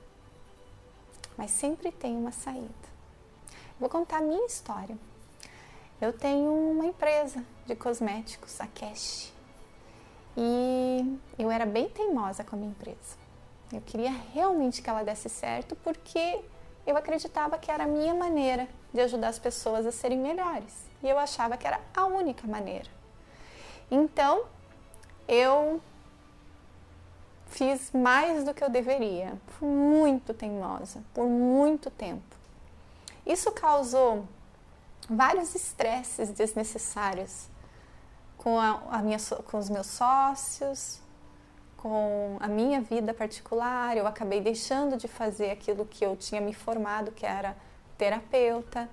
Mas sempre tem uma saída. Vou contar a minha história. Eu tenho uma empresa de cosméticos, a Cash. E eu era bem teimosa com a minha empresa. Eu queria realmente que ela desse certo porque eu acreditava que era a minha maneira de ajudar as pessoas a serem melhores. E eu achava que era a única maneira. Então, eu fiz mais do que eu deveria. Fui muito teimosa por muito tempo. Isso causou vários estresses desnecessários com, a, a minha, com os meus sócios, com a minha vida particular. Eu acabei deixando de fazer aquilo que eu tinha me formado, que era terapeuta,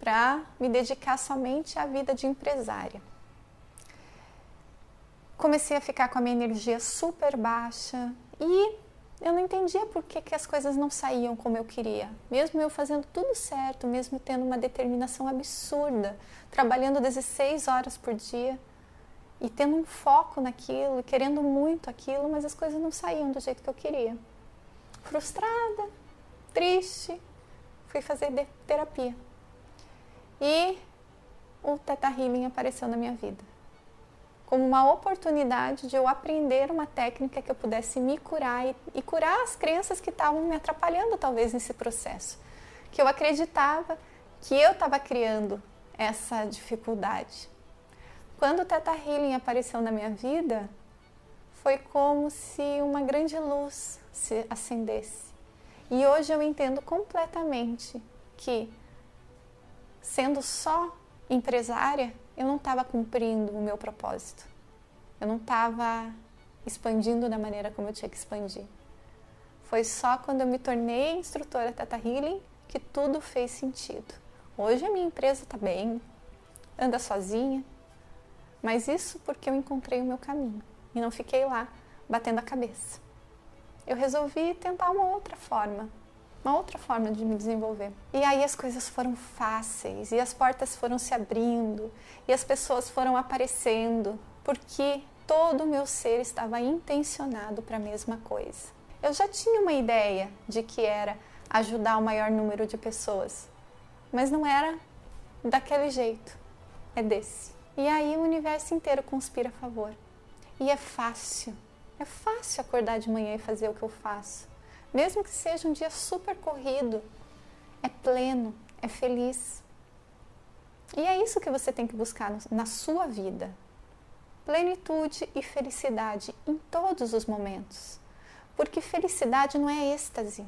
para me dedicar somente à vida de empresária. Comecei a ficar com a minha energia super baixa e eu não entendia por que, que as coisas não saíam como eu queria. Mesmo eu fazendo tudo certo, mesmo tendo uma determinação absurda, trabalhando 16 horas por dia e tendo um foco naquilo querendo muito aquilo, mas as coisas não saíam do jeito que eu queria. Frustrada, triste, fui fazer terapia. E o Teta Healing apareceu na minha vida como uma oportunidade de eu aprender uma técnica que eu pudesse me curar e, e curar as crenças que estavam me atrapalhando talvez nesse processo. Que eu acreditava que eu estava criando essa dificuldade. Quando o Teta Healing apareceu na minha vida, foi como se uma grande luz se acendesse. E hoje eu entendo completamente que, sendo só empresária, eu não estava cumprindo o meu propósito. Eu não estava expandindo da maneira como eu tinha que expandir. Foi só quando eu me tornei instrutora Teta Healing que tudo fez sentido. Hoje a minha empresa está bem, anda sozinha, mas isso porque eu encontrei o meu caminho e não fiquei lá batendo a cabeça. Eu resolvi tentar uma outra forma, uma outra forma de me desenvolver. E aí as coisas foram fáceis, e as portas foram se abrindo, e as pessoas foram aparecendo, porque todo o meu ser estava intencionado para a mesma coisa. Eu já tinha uma ideia de que era ajudar o maior número de pessoas, mas não era daquele jeito, é desse. E aí o universo inteiro conspira a favor. E é fácil, é fácil acordar de manhã e fazer o que eu faço mesmo que seja um dia super corrido, é pleno, é feliz. E é isso que você tem que buscar na sua vida: plenitude e felicidade em todos os momentos. Porque felicidade não é êxtase.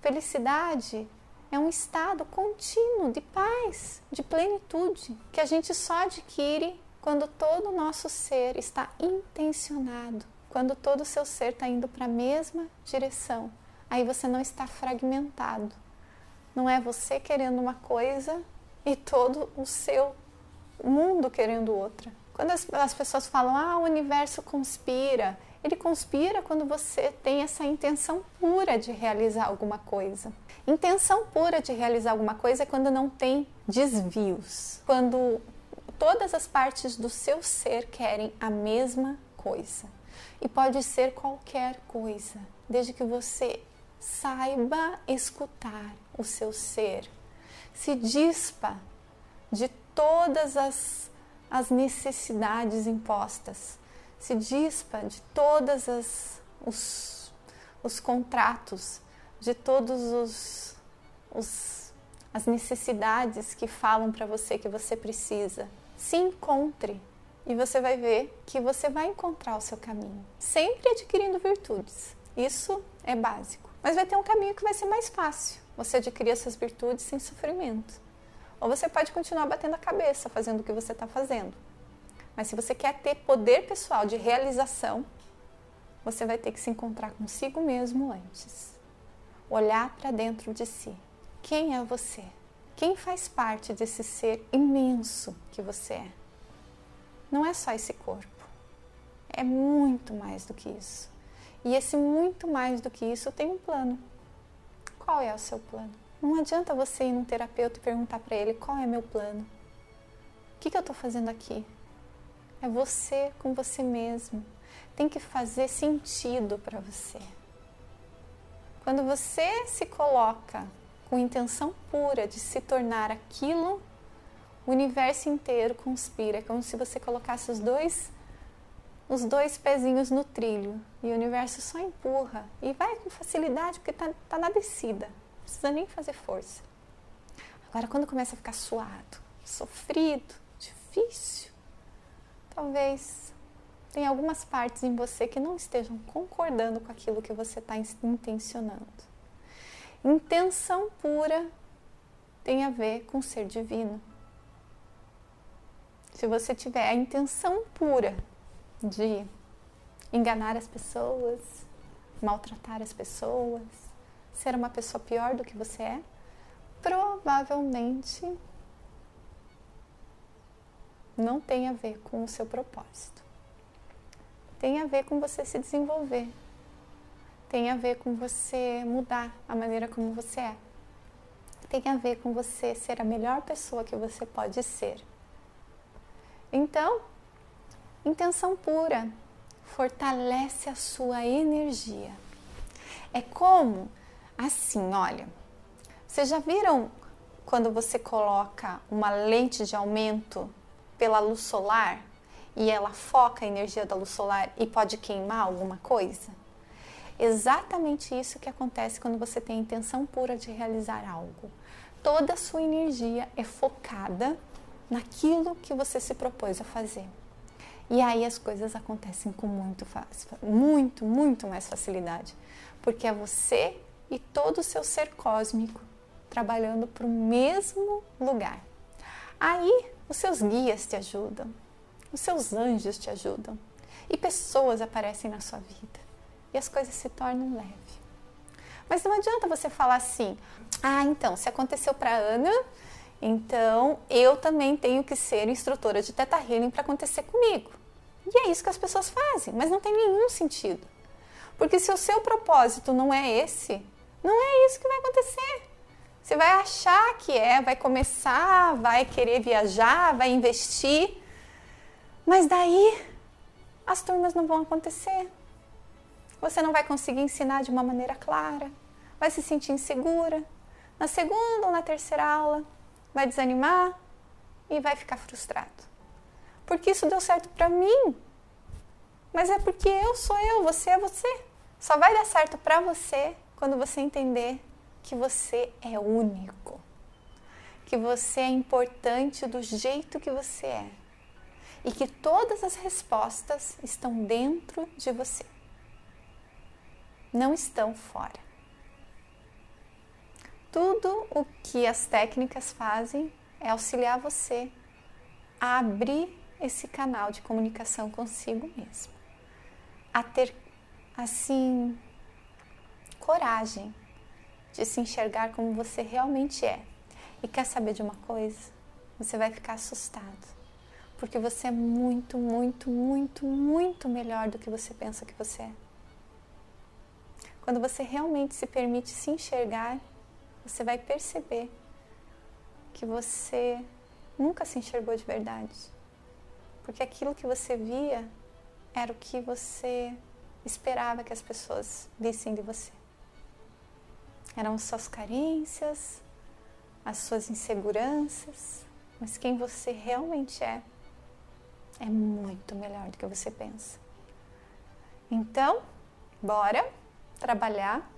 Felicidade é um estado contínuo de paz, de plenitude, que a gente só adquire quando todo o nosso ser está intencionado, quando todo o seu ser está indo para a mesma direção. Aí você não está fragmentado. Não é você querendo uma coisa e todo o seu mundo querendo outra. Quando as, as pessoas falam, ah, o universo conspira, ele conspira quando você tem essa intenção pura de realizar alguma coisa. Intenção pura de realizar alguma coisa é quando não tem desvios, quando todas as partes do seu ser querem a mesma coisa. E pode ser qualquer coisa, desde que você saiba escutar o seu ser, se dispa de todas as, as necessidades impostas, se dispa de todas as os, os contratos, de todos os, os as necessidades que falam para você que você precisa. Se encontre e você vai ver que você vai encontrar o seu caminho, sempre adquirindo virtudes. Isso é básico. Mas vai ter um caminho que vai ser mais fácil. Você adquirir essas virtudes sem sofrimento. Ou você pode continuar batendo a cabeça fazendo o que você está fazendo. Mas se você quer ter poder pessoal de realização, você vai ter que se encontrar consigo mesmo antes. Olhar para dentro de si. Quem é você? Quem faz parte desse ser imenso que você é? Não é só esse corpo. É muito mais do que isso. E esse muito mais do que isso tem um plano. Qual é o seu plano? Não adianta você ir num terapeuta e perguntar para ele qual é meu plano. O que, que eu estou fazendo aqui? É você com você mesmo. Tem que fazer sentido para você. Quando você se coloca com intenção pura de se tornar aquilo, o universo inteiro conspira. É como se você colocasse os dois os dois pezinhos no trilho e o universo só empurra e vai com facilidade porque está tá na descida, não precisa nem fazer força. Agora, quando começa a ficar suado, sofrido, difícil, talvez tenha algumas partes em você que não estejam concordando com aquilo que você está intencionando. Intenção pura tem a ver com ser divino. Se você tiver a intenção pura de enganar as pessoas, maltratar as pessoas, ser uma pessoa pior do que você é, provavelmente não tem a ver com o seu propósito. Tem a ver com você se desenvolver. Tem a ver com você mudar a maneira como você é. Tem a ver com você ser a melhor pessoa que você pode ser. Então, Intenção pura fortalece a sua energia. É como assim, olha. Vocês já viram quando você coloca uma lente de aumento pela luz solar e ela foca a energia da luz solar e pode queimar alguma coisa? Exatamente isso que acontece quando você tem a intenção pura de realizar algo. Toda a sua energia é focada naquilo que você se propôs a fazer. E aí as coisas acontecem com muito, muito, muito mais facilidade, porque é você e todo o seu ser cósmico trabalhando para o mesmo lugar. Aí os seus guias te ajudam, os seus anjos te ajudam e pessoas aparecem na sua vida e as coisas se tornam leves. Mas não adianta você falar assim: ah, então, se aconteceu para Ana, então eu também tenho que ser instrutora de Teta Healing para acontecer comigo. E é isso que as pessoas fazem, mas não tem nenhum sentido. Porque se o seu propósito não é esse, não é isso que vai acontecer. Você vai achar que é, vai começar, vai querer viajar, vai investir, mas daí as turmas não vão acontecer. Você não vai conseguir ensinar de uma maneira clara, vai se sentir insegura. Na segunda ou na terceira aula, vai desanimar e vai ficar frustrado porque isso deu certo para mim. Mas é porque eu sou eu, você é você. Só vai dar certo para você quando você entender que você é único. Que você é importante do jeito que você é. E que todas as respostas estão dentro de você. Não estão fora. Tudo o que as técnicas fazem é auxiliar você a abrir esse canal de comunicação consigo mesmo, a ter assim coragem de se enxergar como você realmente é. E quer saber de uma coisa? Você vai ficar assustado, porque você é muito, muito, muito, muito melhor do que você pensa que você é. Quando você realmente se permite se enxergar, você vai perceber que você nunca se enxergou de verdade. Porque aquilo que você via era o que você esperava que as pessoas vissem de você. Eram suas carências, as suas inseguranças, mas quem você realmente é é muito melhor do que você pensa. Então, bora trabalhar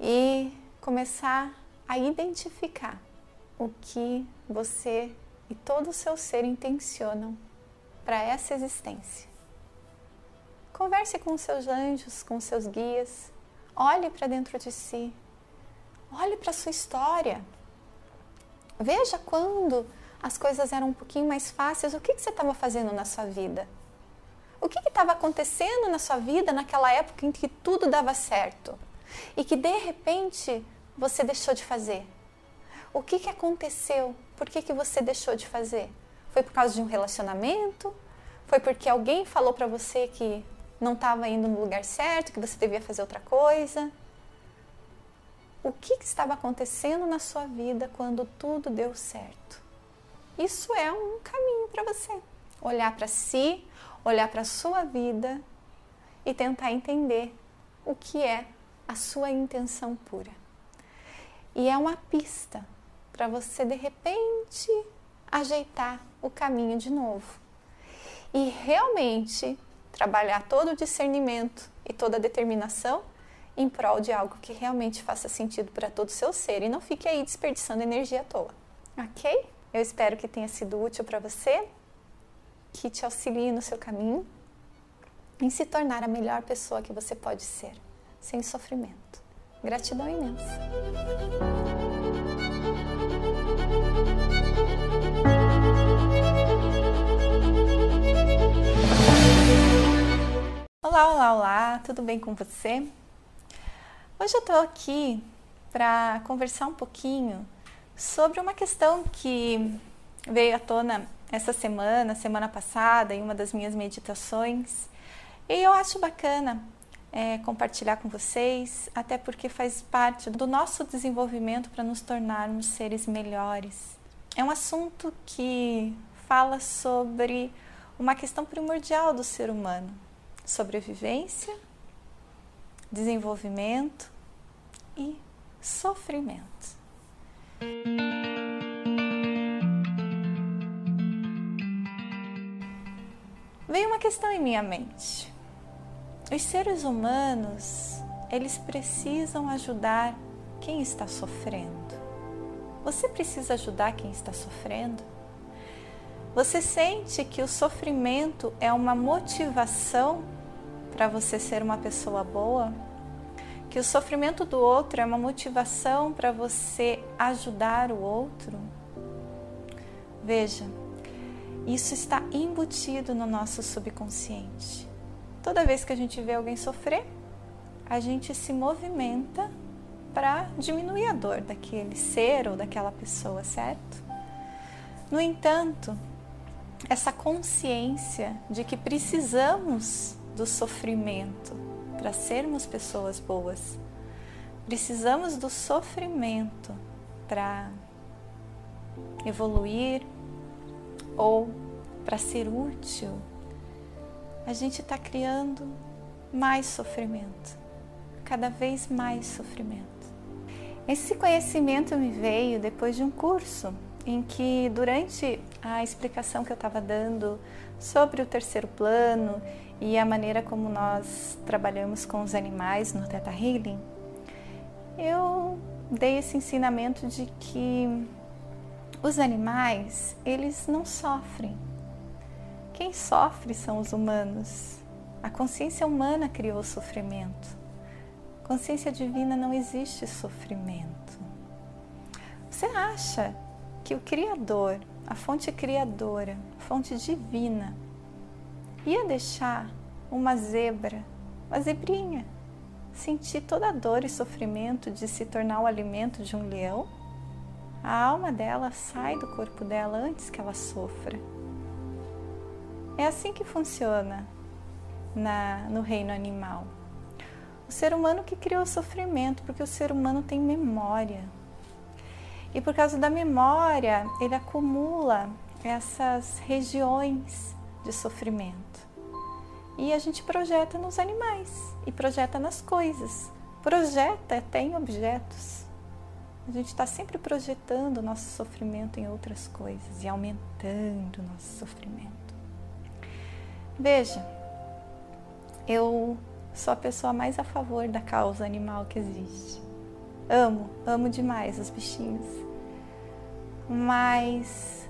e começar a identificar o que você e todo o seu ser intencionam para essa existência. Converse com seus anjos, com seus guias, olhe para dentro de si, olhe para sua história. Veja quando as coisas eram um pouquinho mais fáceis, o que, que você estava fazendo na sua vida? O que estava acontecendo na sua vida naquela época em que tudo dava certo e que de repente você deixou de fazer? O que, que aconteceu? Por que, que você deixou de fazer? Foi por causa de um relacionamento? Foi porque alguém falou para você que não estava indo no lugar certo, que você devia fazer outra coisa? O que, que estava acontecendo na sua vida quando tudo deu certo? Isso é um caminho para você. Olhar para si, olhar para a sua vida e tentar entender o que é a sua intenção pura. E é uma pista para você de repente ajeitar o caminho de novo. E realmente trabalhar todo o discernimento e toda a determinação em prol de algo que realmente faça sentido para todo o seu ser e não fique aí desperdiçando energia à toa. Ok? Eu espero que tenha sido útil para você, que te auxilie no seu caminho em se tornar a melhor pessoa que você pode ser, sem sofrimento. Gratidão imensa. Olá, olá, olá, tudo bem com você? Hoje eu estou aqui para conversar um pouquinho sobre uma questão que veio à tona essa semana, semana passada, em uma das minhas meditações, e eu acho bacana é, compartilhar com vocês, até porque faz parte do nosso desenvolvimento para nos tornarmos seres melhores. É um assunto que fala sobre uma questão primordial do ser humano, sobrevivência, desenvolvimento e sofrimento. Veio uma questão em minha mente. Os seres humanos, eles precisam ajudar quem está sofrendo. Você precisa ajudar quem está sofrendo? Você sente que o sofrimento é uma motivação para você ser uma pessoa boa? Que o sofrimento do outro é uma motivação para você ajudar o outro? Veja, isso está embutido no nosso subconsciente. Toda vez que a gente vê alguém sofrer, a gente se movimenta para diminuir a dor daquele ser ou daquela pessoa, certo? No entanto, essa consciência de que precisamos do sofrimento para sermos pessoas boas. Precisamos do sofrimento para evoluir ou para ser útil. A gente está criando mais sofrimento, cada vez mais sofrimento. Esse conhecimento me veio depois de um curso em que, durante a explicação que eu estava dando sobre o terceiro plano e a maneira como nós trabalhamos com os animais no Theta Healing, eu dei esse ensinamento de que os animais, eles não sofrem. Quem sofre são os humanos. A consciência humana criou o sofrimento. Consciência divina não existe sofrimento. Você acha que o Criador, a fonte criadora, a fonte divina, ia deixar uma zebra, uma zebrinha, sentir toda a dor e sofrimento de se tornar o alimento de um leão? A alma dela sai do corpo dela antes que ela sofra. É assim que funciona na, no reino animal. O ser humano que criou o sofrimento, porque o ser humano tem memória. E por causa da memória, ele acumula essas regiões de sofrimento. E a gente projeta nos animais e projeta nas coisas. Projeta até em objetos. A gente está sempre projetando o nosso sofrimento em outras coisas e aumentando o nosso sofrimento. Veja, eu sou a pessoa mais a favor da causa animal que existe. Amo, amo demais os bichinhos. Mas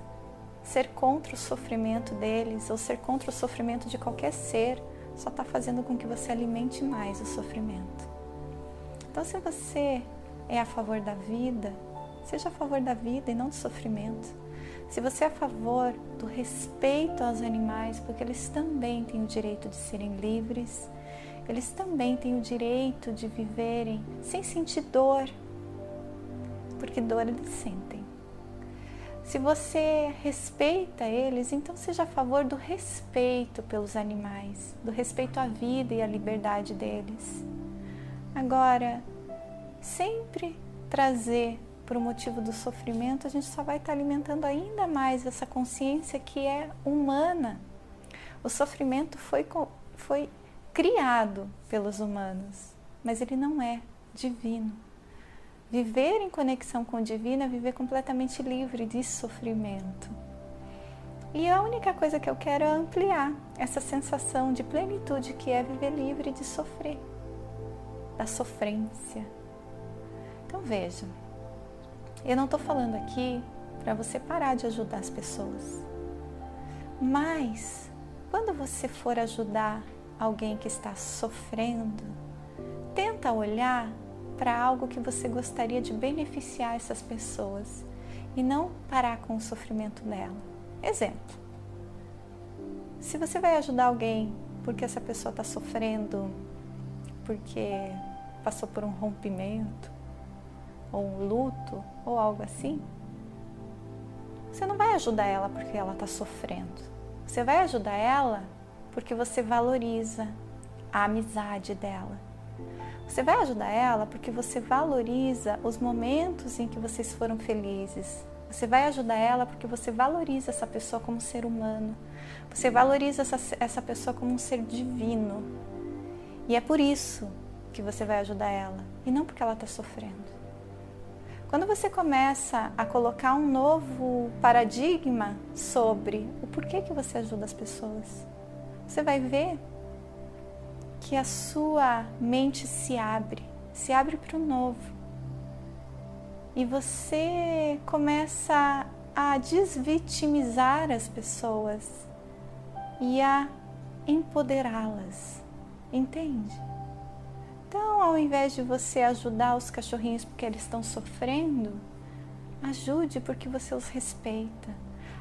ser contra o sofrimento deles ou ser contra o sofrimento de qualquer ser só está fazendo com que você alimente mais o sofrimento. Então, se você é a favor da vida, seja a favor da vida e não do sofrimento. Se você é a favor do respeito aos animais, porque eles também têm o direito de serem livres, eles também têm o direito de viverem sem sentir dor, porque dor eles sentem. Se você respeita eles, então seja a favor do respeito pelos animais, do respeito à vida e à liberdade deles. Agora, sempre trazer o motivo do sofrimento, a gente só vai estar alimentando ainda mais essa consciência que é humana. O sofrimento foi, foi criado pelos humanos, mas ele não é divino. Viver em conexão com o divino é viver completamente livre de sofrimento. E a única coisa que eu quero é ampliar essa sensação de plenitude que é viver livre de sofrer, da sofrência. Então veja, eu não estou falando aqui para você parar de ajudar as pessoas. Mas, quando você for ajudar alguém que está sofrendo, tenta olhar para algo que você gostaria de beneficiar essas pessoas e não parar com o sofrimento dela. Exemplo: se você vai ajudar alguém porque essa pessoa está sofrendo, porque passou por um rompimento, ou um luto, ou algo assim, você não vai ajudar ela porque ela está sofrendo. Você vai ajudar ela porque você valoriza a amizade dela. Você vai ajudar ela porque você valoriza os momentos em que vocês foram felizes. Você vai ajudar ela porque você valoriza essa pessoa como ser humano. Você valoriza essa, essa pessoa como um ser divino. E é por isso que você vai ajudar ela e não porque ela está sofrendo. Quando você começa a colocar um novo paradigma sobre o porquê que você ajuda as pessoas, você vai ver que a sua mente se abre, se abre para o novo. E você começa a desvitimizar as pessoas e a empoderá-las. Entende? Então, ao invés de você ajudar os cachorrinhos porque eles estão sofrendo, ajude porque você os respeita.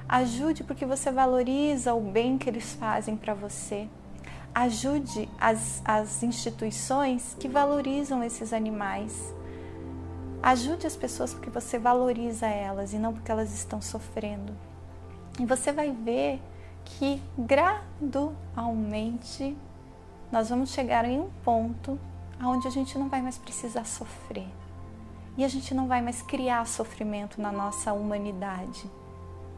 Ajude porque você valoriza o bem que eles fazem para você. Ajude as, as instituições que valorizam esses animais. Ajude as pessoas porque você valoriza elas e não porque elas estão sofrendo. E você vai ver que gradualmente nós vamos chegar em um ponto onde a gente não vai mais precisar sofrer. E a gente não vai mais criar sofrimento na nossa humanidade.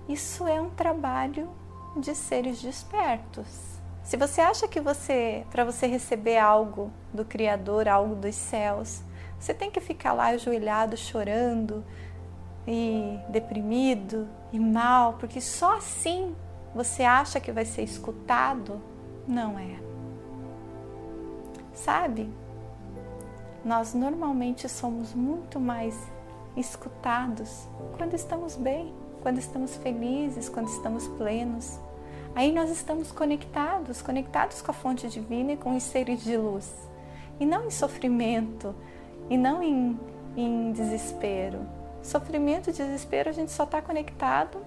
Isso é um trabalho de seres despertos. Se você acha que você, para você receber algo do Criador, algo dos céus, você tem que ficar lá ajoelhado, chorando e deprimido e mal, porque só assim você acha que vai ser escutado, não é. Sabe? Nós normalmente somos muito mais escutados quando estamos bem, quando estamos felizes, quando estamos plenos. Aí nós estamos conectados, conectados com a fonte divina e com os seres de luz. e não em sofrimento, e não em, em desespero. Sofrimento e desespero a gente só está conectado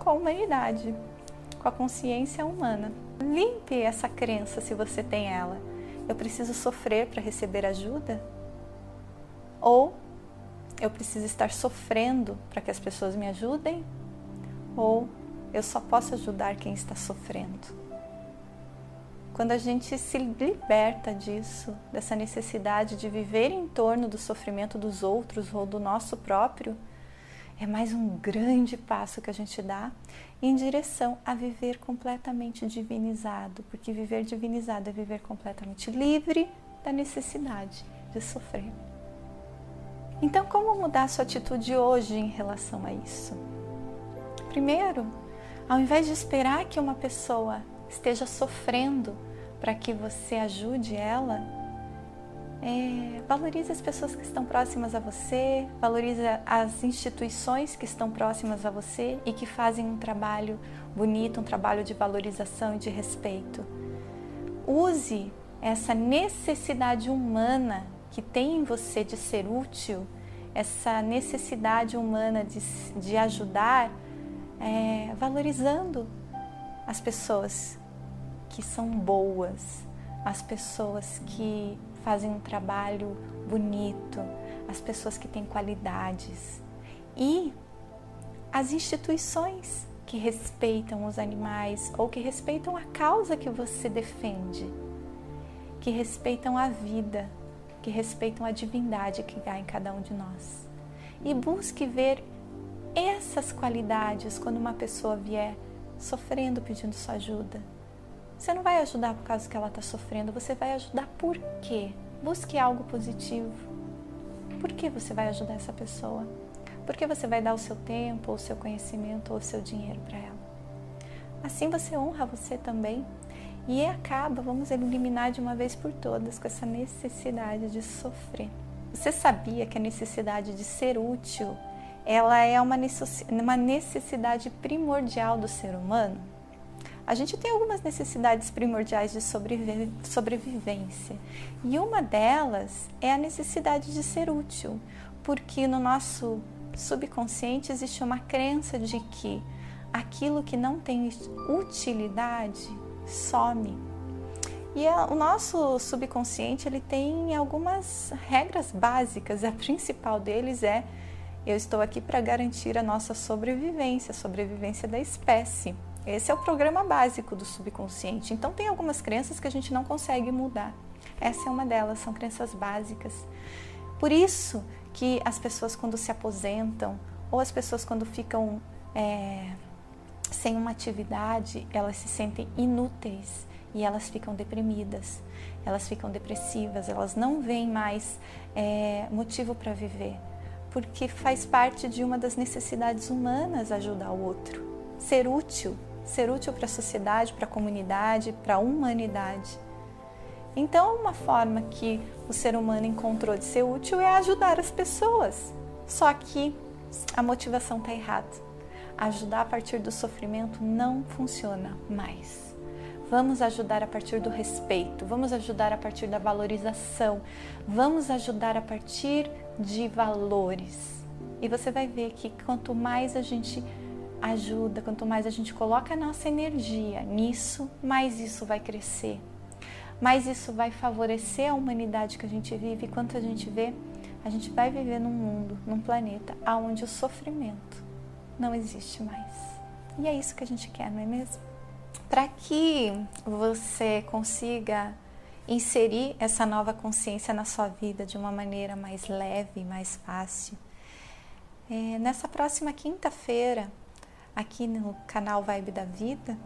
com a humanidade, com a consciência humana. Limpe essa crença se você tem ela. Eu preciso sofrer para receber ajuda? Ou eu preciso estar sofrendo para que as pessoas me ajudem? Ou eu só posso ajudar quem está sofrendo? Quando a gente se liberta disso, dessa necessidade de viver em torno do sofrimento dos outros ou do nosso próprio, é mais um grande passo que a gente dá em direção a viver completamente divinizado, porque viver divinizado é viver completamente livre da necessidade de sofrer. Então, como mudar a sua atitude hoje em relação a isso? Primeiro, ao invés de esperar que uma pessoa esteja sofrendo para que você ajude ela, é, valorize as pessoas que estão próximas a você, valorize as instituições que estão próximas a você e que fazem um trabalho bonito, um trabalho de valorização e de respeito. Use essa necessidade humana que tem em você de ser útil, essa necessidade humana de, de ajudar, é, valorizando as pessoas que são boas, as pessoas que fazem um trabalho bonito, as pessoas que têm qualidades e as instituições que respeitam os animais ou que respeitam a causa que você defende, que respeitam a vida, que respeitam a divindade que há em cada um de nós. E busque ver essas qualidades quando uma pessoa vier sofrendo pedindo sua ajuda você não vai ajudar por causa que ela está sofrendo, você vai ajudar por quê? Busque algo positivo. Por que você vai ajudar essa pessoa? Por que você vai dar o seu tempo, o seu conhecimento ou o seu dinheiro para ela? Assim você honra você também e acaba, vamos eliminar de uma vez por todas com essa necessidade de sofrer. Você sabia que a necessidade de ser útil, ela é uma necessidade primordial do ser humano? a gente tem algumas necessidades primordiais de sobrevivência. E uma delas é a necessidade de ser útil, porque no nosso subconsciente existe uma crença de que aquilo que não tem utilidade some. E o nosso subconsciente ele tem algumas regras básicas. A principal deles é eu estou aqui para garantir a nossa sobrevivência, a sobrevivência da espécie. Esse é o programa básico do subconsciente. Então, tem algumas crenças que a gente não consegue mudar. Essa é uma delas, são crenças básicas. Por isso que as pessoas, quando se aposentam, ou as pessoas, quando ficam é, sem uma atividade, elas se sentem inúteis e elas ficam deprimidas, elas ficam depressivas, elas não veem mais é, motivo para viver, porque faz parte de uma das necessidades humanas ajudar o outro, ser útil ser útil para a sociedade, para a comunidade, para a humanidade. Então, uma forma que o ser humano encontrou de ser útil é ajudar as pessoas. Só que a motivação está errada. Ajudar a partir do sofrimento não funciona mais. Vamos ajudar a partir do respeito, vamos ajudar a partir da valorização, vamos ajudar a partir de valores. E você vai ver que quanto mais a gente ajuda, quanto mais a gente coloca a nossa energia nisso, mais isso vai crescer. Mais isso vai favorecer a humanidade que a gente vive. E quanto a gente vê, a gente vai viver num mundo, num planeta onde o sofrimento não existe mais. E é isso que a gente quer, não é mesmo? Para que você consiga inserir essa nova consciência na sua vida de uma maneira mais leve, mais fácil, é, nessa próxima quinta-feira, aqui no canal Vibe da Vida,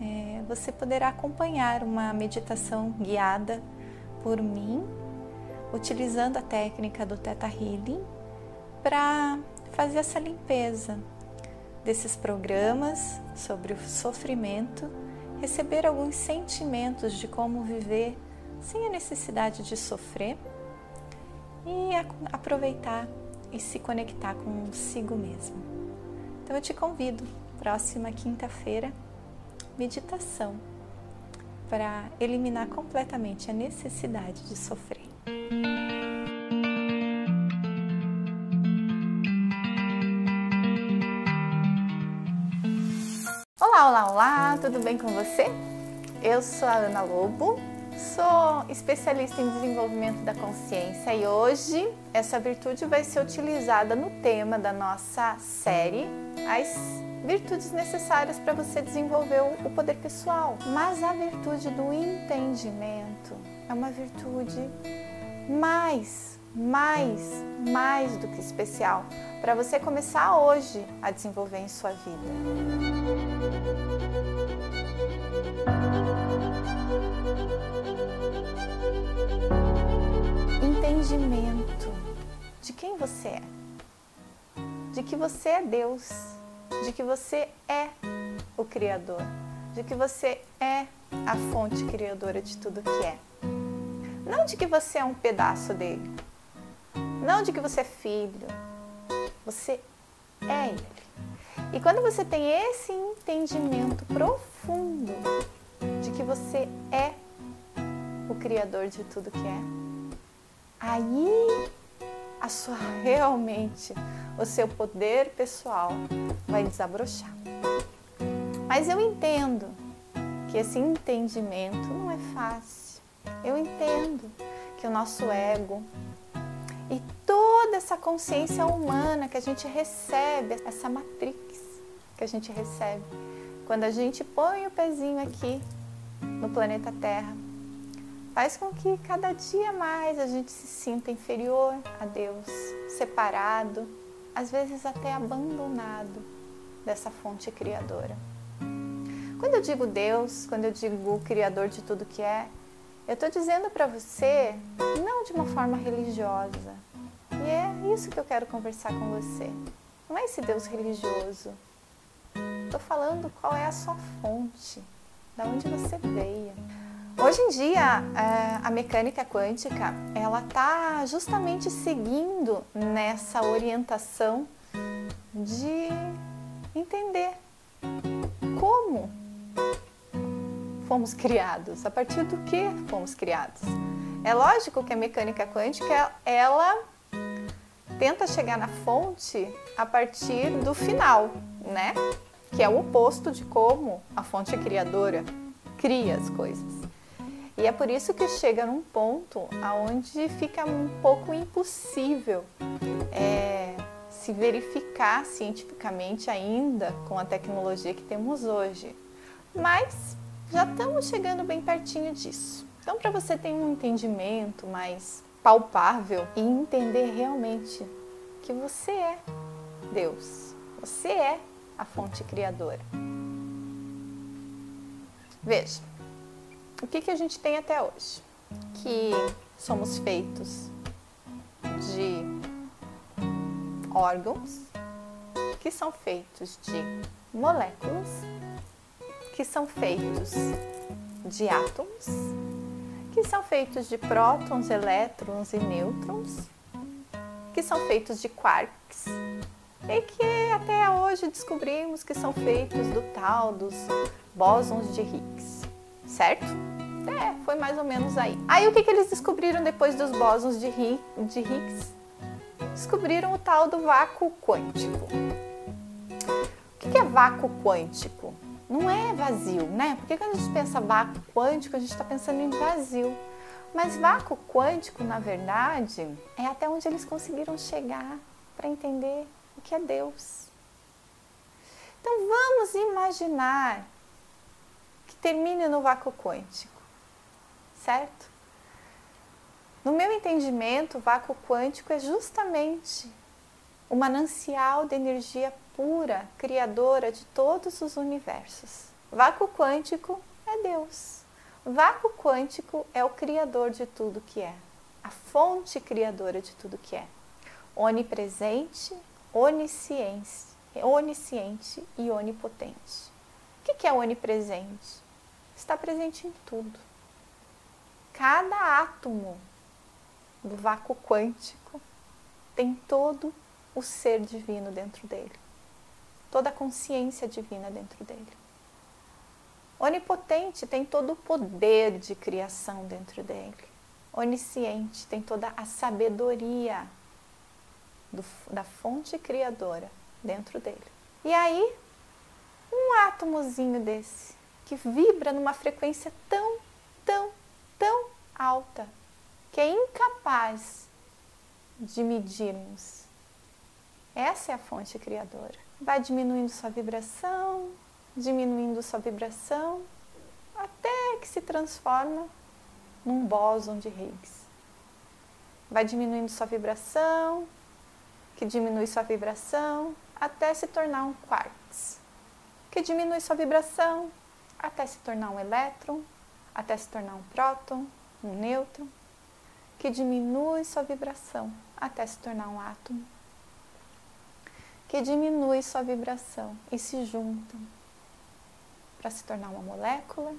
é, você poderá acompanhar uma meditação guiada por mim, utilizando a técnica do Theta Healing para fazer essa limpeza desses programas sobre o sofrimento, receber alguns sentimentos de como viver sem a necessidade de sofrer e aproveitar e se conectar consigo mesmo. Então eu te convido, próxima quinta-feira, meditação para eliminar completamente a necessidade de sofrer. Olá, olá, olá, tudo bem com você? Eu sou a Ana Lobo, sou especialista em desenvolvimento da consciência e hoje essa virtude vai ser utilizada no tema da nossa série As virtudes necessárias para você desenvolver o poder pessoal. Mas a virtude do entendimento é uma virtude mais, mais, mais do que especial para você começar hoje a desenvolver em sua vida. Entendimento de quem você é, de que você é Deus, de que você é o Criador, de que você é a fonte criadora de tudo que é. Não de que você é um pedaço dele, não de que você é filho, você é Ele. E quando você tem esse entendimento profundo de que você é o Criador de tudo que é, aí a sua realmente o seu poder pessoal vai desabrochar. Mas eu entendo que esse entendimento não é fácil. Eu entendo que o nosso ego, e toda essa consciência humana que a gente recebe, essa matrix que a gente recebe, quando a gente põe o pezinho aqui no planeta Terra, faz com que cada dia mais a gente se sinta inferior a Deus, separado, às vezes até abandonado dessa fonte criadora. Quando eu digo Deus, quando eu digo o Criador de tudo que é, eu estou dizendo para você, não de uma forma religiosa. E é isso que eu quero conversar com você. Não é esse Deus religioso. Estou falando qual é a sua fonte, da onde você veio. Hoje em dia, é, a mecânica quântica, ela está justamente seguindo nessa orientação de entender como fomos criados, a partir do que fomos criados. É lógico que a mecânica quântica ela tenta chegar na fonte a partir do final, né? Que é o oposto de como a fonte criadora cria as coisas. E é por isso que chega num ponto aonde fica um pouco impossível é, se verificar cientificamente ainda com a tecnologia que temos hoje. Mas já estamos chegando bem pertinho disso. Então, para você ter um entendimento mais palpável e entender realmente que você é Deus, você é a fonte criadora. Veja, o que, que a gente tem até hoje? Que somos feitos de órgãos que são feitos de moléculas que são feitos de átomos, que são feitos de prótons, elétrons e nêutrons, que são feitos de quarks e que até hoje descobrimos que são feitos do tal dos bósons de Higgs, certo? É, foi mais ou menos aí. Aí o que, que eles descobriram depois dos bósons de, Higgs? Descobriram o tal do vácuo quântico. O que, que é vácuo quântico? Não é vazio, né? Porque quando a gente pensa vácuo quântico, a gente está pensando em vazio. Mas vácuo quântico, na verdade, é até onde eles conseguiram chegar para entender o que é Deus. Então vamos imaginar que termine no vácuo quântico, certo? No meu entendimento, o vácuo quântico é justamente o manancial de energia pura, criadora de todos os universos. Vácuo quântico é Deus. Vácuo quântico é o criador de tudo que é, a fonte criadora de tudo que é. Onipresente, onisciente, onisciente e onipotente. O que é onipresente? Está presente em tudo. Cada átomo do vácuo quântico tem todo o ser divino dentro dele, toda a consciência divina dentro dele. Onipotente tem todo o poder de criação dentro dele. Onisciente tem toda a sabedoria do, da fonte criadora dentro dele. E aí, um átomozinho desse que vibra numa frequência tão, tão, tão alta que é incapaz de medirmos. Essa é a fonte criadora. Vai diminuindo sua vibração, diminuindo sua vibração, até que se transforma num bóson de Higgs. Vai diminuindo sua vibração, que diminui sua vibração, até se tornar um quartz, que diminui sua vibração, até se tornar um elétron, até se tornar um próton, um nêutron, que diminui sua vibração, até se tornar um átomo, que diminui sua vibração e se juntam para se tornar uma molécula,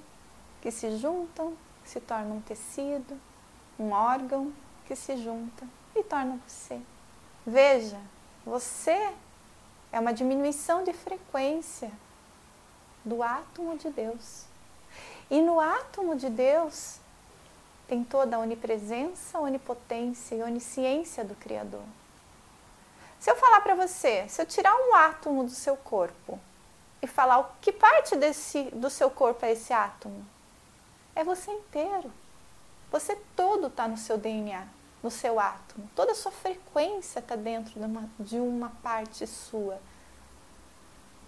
que se juntam, se torna um tecido, um órgão que se junta e torna você. Veja, você é uma diminuição de frequência do átomo de Deus. E no átomo de Deus tem toda a onipresença, onipotência e onisciência do Criador. Se eu falar para você, se eu tirar um átomo do seu corpo e falar o que parte desse, do seu corpo é esse átomo, é você inteiro. Você todo está no seu DNA, no seu átomo. Toda a sua frequência está dentro de uma, de uma parte sua.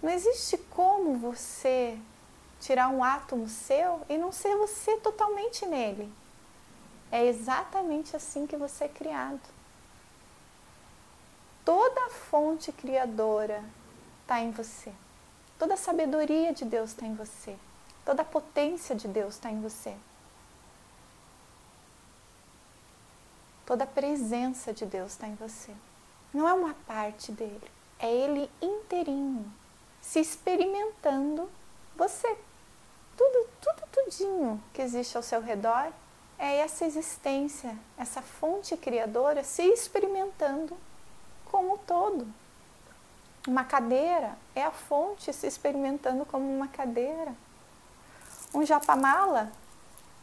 Não existe como você tirar um átomo seu e não ser você totalmente nele. É exatamente assim que você é criado. Toda a fonte criadora está em você. Toda a sabedoria de Deus está em você. Toda a potência de Deus está em você. Toda a presença de Deus está em você. Não é uma parte dele, é ele inteirinho, se experimentando você. Tudo, tudo, tudinho que existe ao seu redor é essa existência, essa fonte criadora se experimentando como um todo. Uma cadeira é a fonte se experimentando como uma cadeira. Um japamala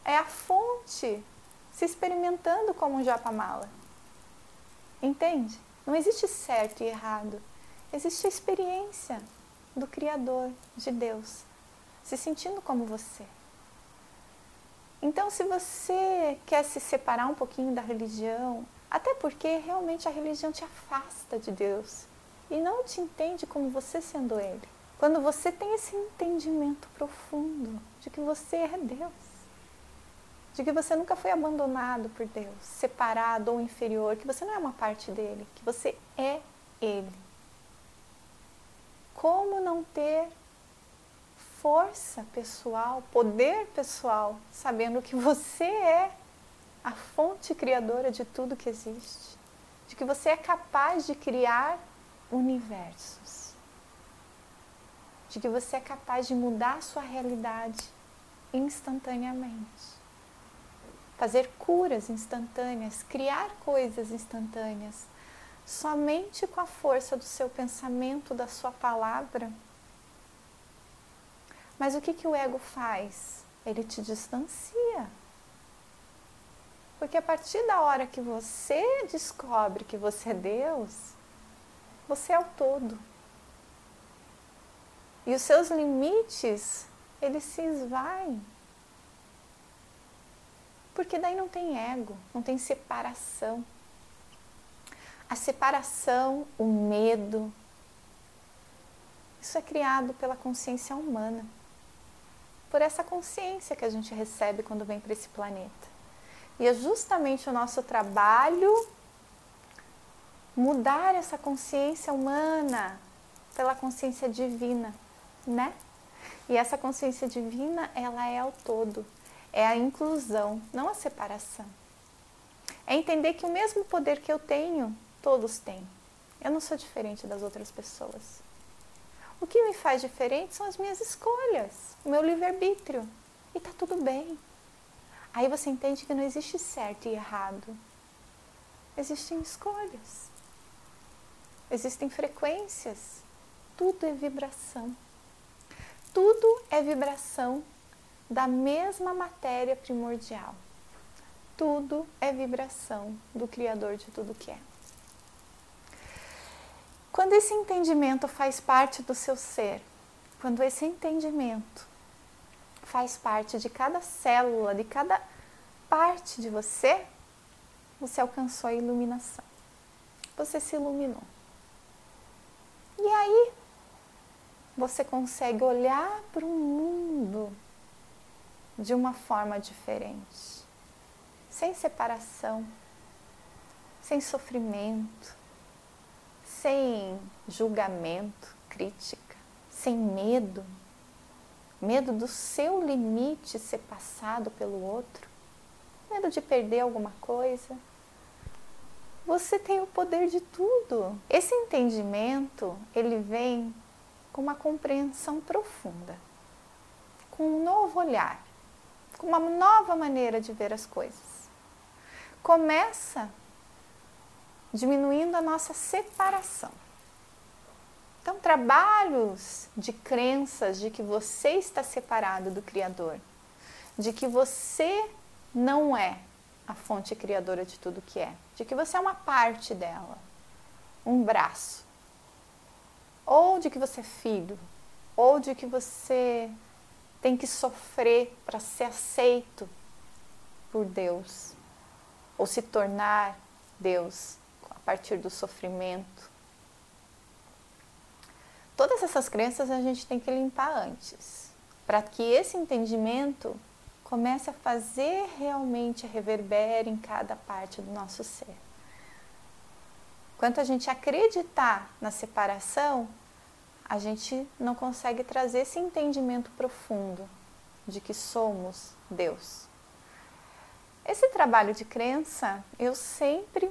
é a fonte se experimentando como um japamala. Entende? Não existe certo e errado. Existe a experiência do Criador, de Deus, se sentindo como você. Então, se você quer se separar um pouquinho da religião, até porque realmente a religião te afasta de Deus e não te entende como você sendo Ele. Quando você tem esse entendimento profundo de que você é Deus, de que você nunca foi abandonado por Deus, separado ou inferior, que você não é uma parte dele, que você é Ele. Como não ter força pessoal, poder pessoal, sabendo que você é a fonte criadora de tudo que existe, de que você é capaz de criar universos, de que você é capaz de mudar a sua realidade instantaneamente, fazer curas instantâneas, criar coisas instantâneas, somente com a força do seu pensamento, da sua palavra mas o que, que o ego faz? Ele te distancia. Porque a partir da hora que você descobre que você é Deus, você é o todo. E os seus limites, eles se esvaem. Porque daí não tem ego, não tem separação. A separação, o medo, isso é criado pela consciência humana por essa consciência que a gente recebe quando vem para esse planeta. E é justamente o nosso trabalho mudar essa consciência humana pela consciência divina, né? E essa consciência divina, ela é o todo, é a inclusão, não a separação. É entender que o mesmo poder que eu tenho, todos têm. Eu não sou diferente das outras pessoas. O que me faz diferente são as minhas escolhas, o meu livre-arbítrio. E tá tudo bem. Aí você entende que não existe certo e errado. Existem escolhas. Existem frequências. Tudo é vibração. Tudo é vibração da mesma matéria primordial. Tudo é vibração do Criador de tudo que é. Quando esse entendimento faz parte do seu ser, quando esse entendimento faz parte de cada célula, de cada parte de você, você alcançou a iluminação. Você se iluminou. E aí, você consegue olhar para o mundo de uma forma diferente, sem separação, sem sofrimento, sem julgamento, crítica, sem medo, medo do seu limite ser passado pelo outro, medo de perder alguma coisa. Você tem o poder de tudo. Esse entendimento, ele vem com uma compreensão profunda, com um novo olhar, com uma nova maneira de ver as coisas. Começa diminuindo a nossa separação. Então, trabalhos de crenças de que você está separado do Criador, de que você não é a fonte criadora de tudo que é, de que você é uma parte dela, um braço, ou de que você é filho, ou de que você tem que sofrer para ser aceito por Deus, ou se tornar Deus partir do sofrimento. Todas essas crenças a gente tem que limpar antes, para que esse entendimento comece a fazer realmente reverbere em cada parte do nosso ser. Quanto a gente acreditar na separação, a gente não consegue trazer esse entendimento profundo de que somos Deus. Esse trabalho de crença eu sempre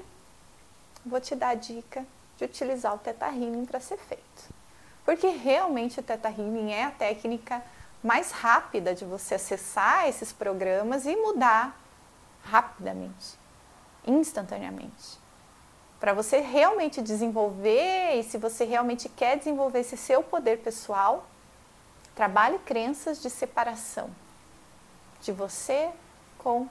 vou te dar a dica de utilizar o Teta para ser feito. Porque realmente o Teta Healing é a técnica mais rápida de você acessar esses programas e mudar rapidamente, instantaneamente. Para você realmente desenvolver e se você realmente quer desenvolver esse seu poder pessoal, trabalhe crenças de separação de você com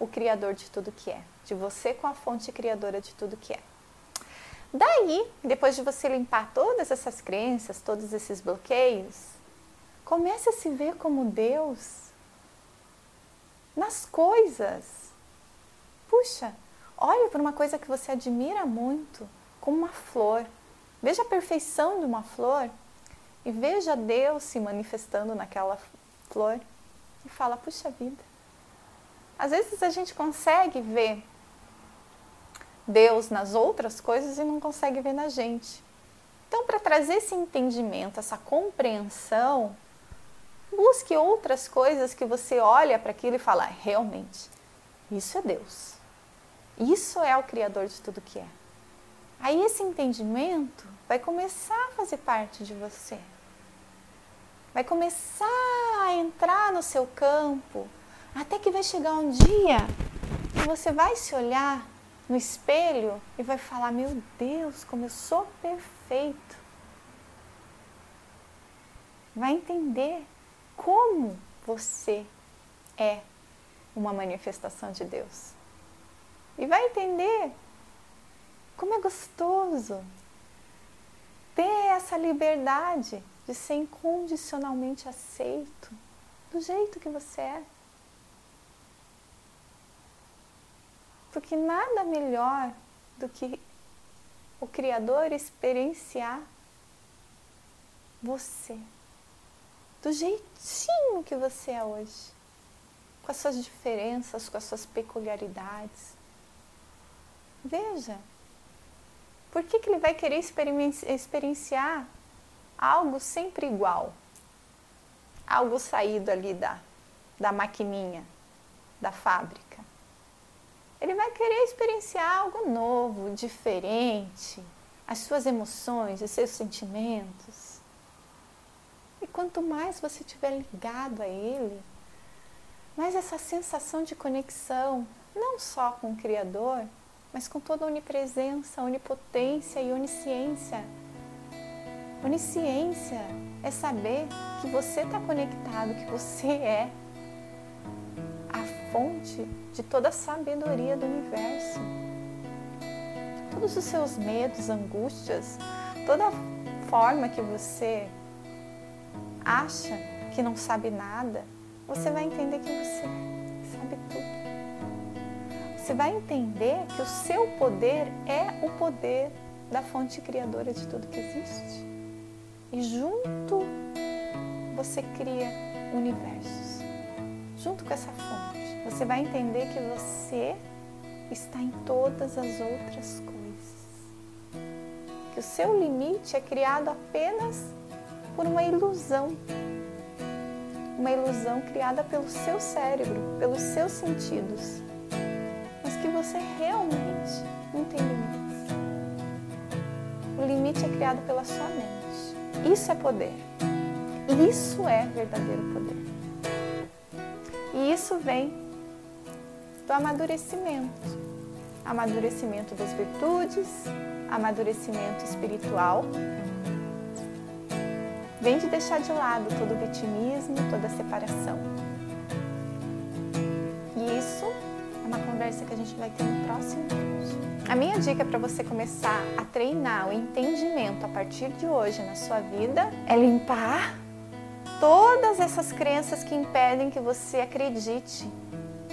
o criador de tudo que é, de você com a fonte criadora de tudo que é. Daí, depois de você limpar todas essas crenças, todos esses bloqueios, comece a se ver como Deus nas coisas. Puxa, olhe para uma coisa que você admira muito, como uma flor. Veja a perfeição de uma flor e veja Deus se manifestando naquela flor e fala: puxa vida. Às vezes a gente consegue ver Deus nas outras coisas e não consegue ver na gente. Então, para trazer esse entendimento, essa compreensão, busque outras coisas que você olha para aquilo e fala: realmente, isso é Deus. Isso é o Criador de tudo que é. Aí esse entendimento vai começar a fazer parte de você. Vai começar a entrar no seu campo, até que vai chegar um dia que você vai se olhar no espelho e vai falar: Meu Deus, como eu sou perfeito. Vai entender como você é uma manifestação de Deus. E vai entender como é gostoso ter essa liberdade de ser incondicionalmente aceito do jeito que você é. Porque nada melhor do que o Criador experienciar você do jeitinho que você é hoje, com as suas diferenças, com as suas peculiaridades. Veja, por que, que ele vai querer experienciar algo sempre igual? Algo saído ali da, da maquininha, da fábrica ele vai querer experienciar algo novo, diferente, as suas emoções, os seus sentimentos. E quanto mais você estiver ligado a Ele, mais essa sensação de conexão, não só com o Criador, mas com toda a onipresença, onipotência e onisciência. Onisciência é saber que você está conectado, que você é fonte de toda a sabedoria do universo. Todos os seus medos, angústias, toda forma que você acha que não sabe nada, você vai entender que você sabe tudo. Você vai entender que o seu poder é o poder da fonte criadora de tudo que existe. E junto você cria universos. Junto com essa fonte, você vai entender que você está em todas as outras coisas. Que o seu limite é criado apenas por uma ilusão. Uma ilusão criada pelo seu cérebro, pelos seus sentidos. Mas que você realmente não tem limites. O limite é criado pela sua mente. Isso é poder. Isso é verdadeiro poder. E isso vem do amadurecimento. Amadurecimento das virtudes, amadurecimento espiritual. Vem de deixar de lado todo o vitimismo, toda a separação. E isso é uma conversa que a gente vai ter no próximo vídeo. A minha dica para você começar a treinar o entendimento a partir de hoje na sua vida é limpar todas essas crenças que impedem que você acredite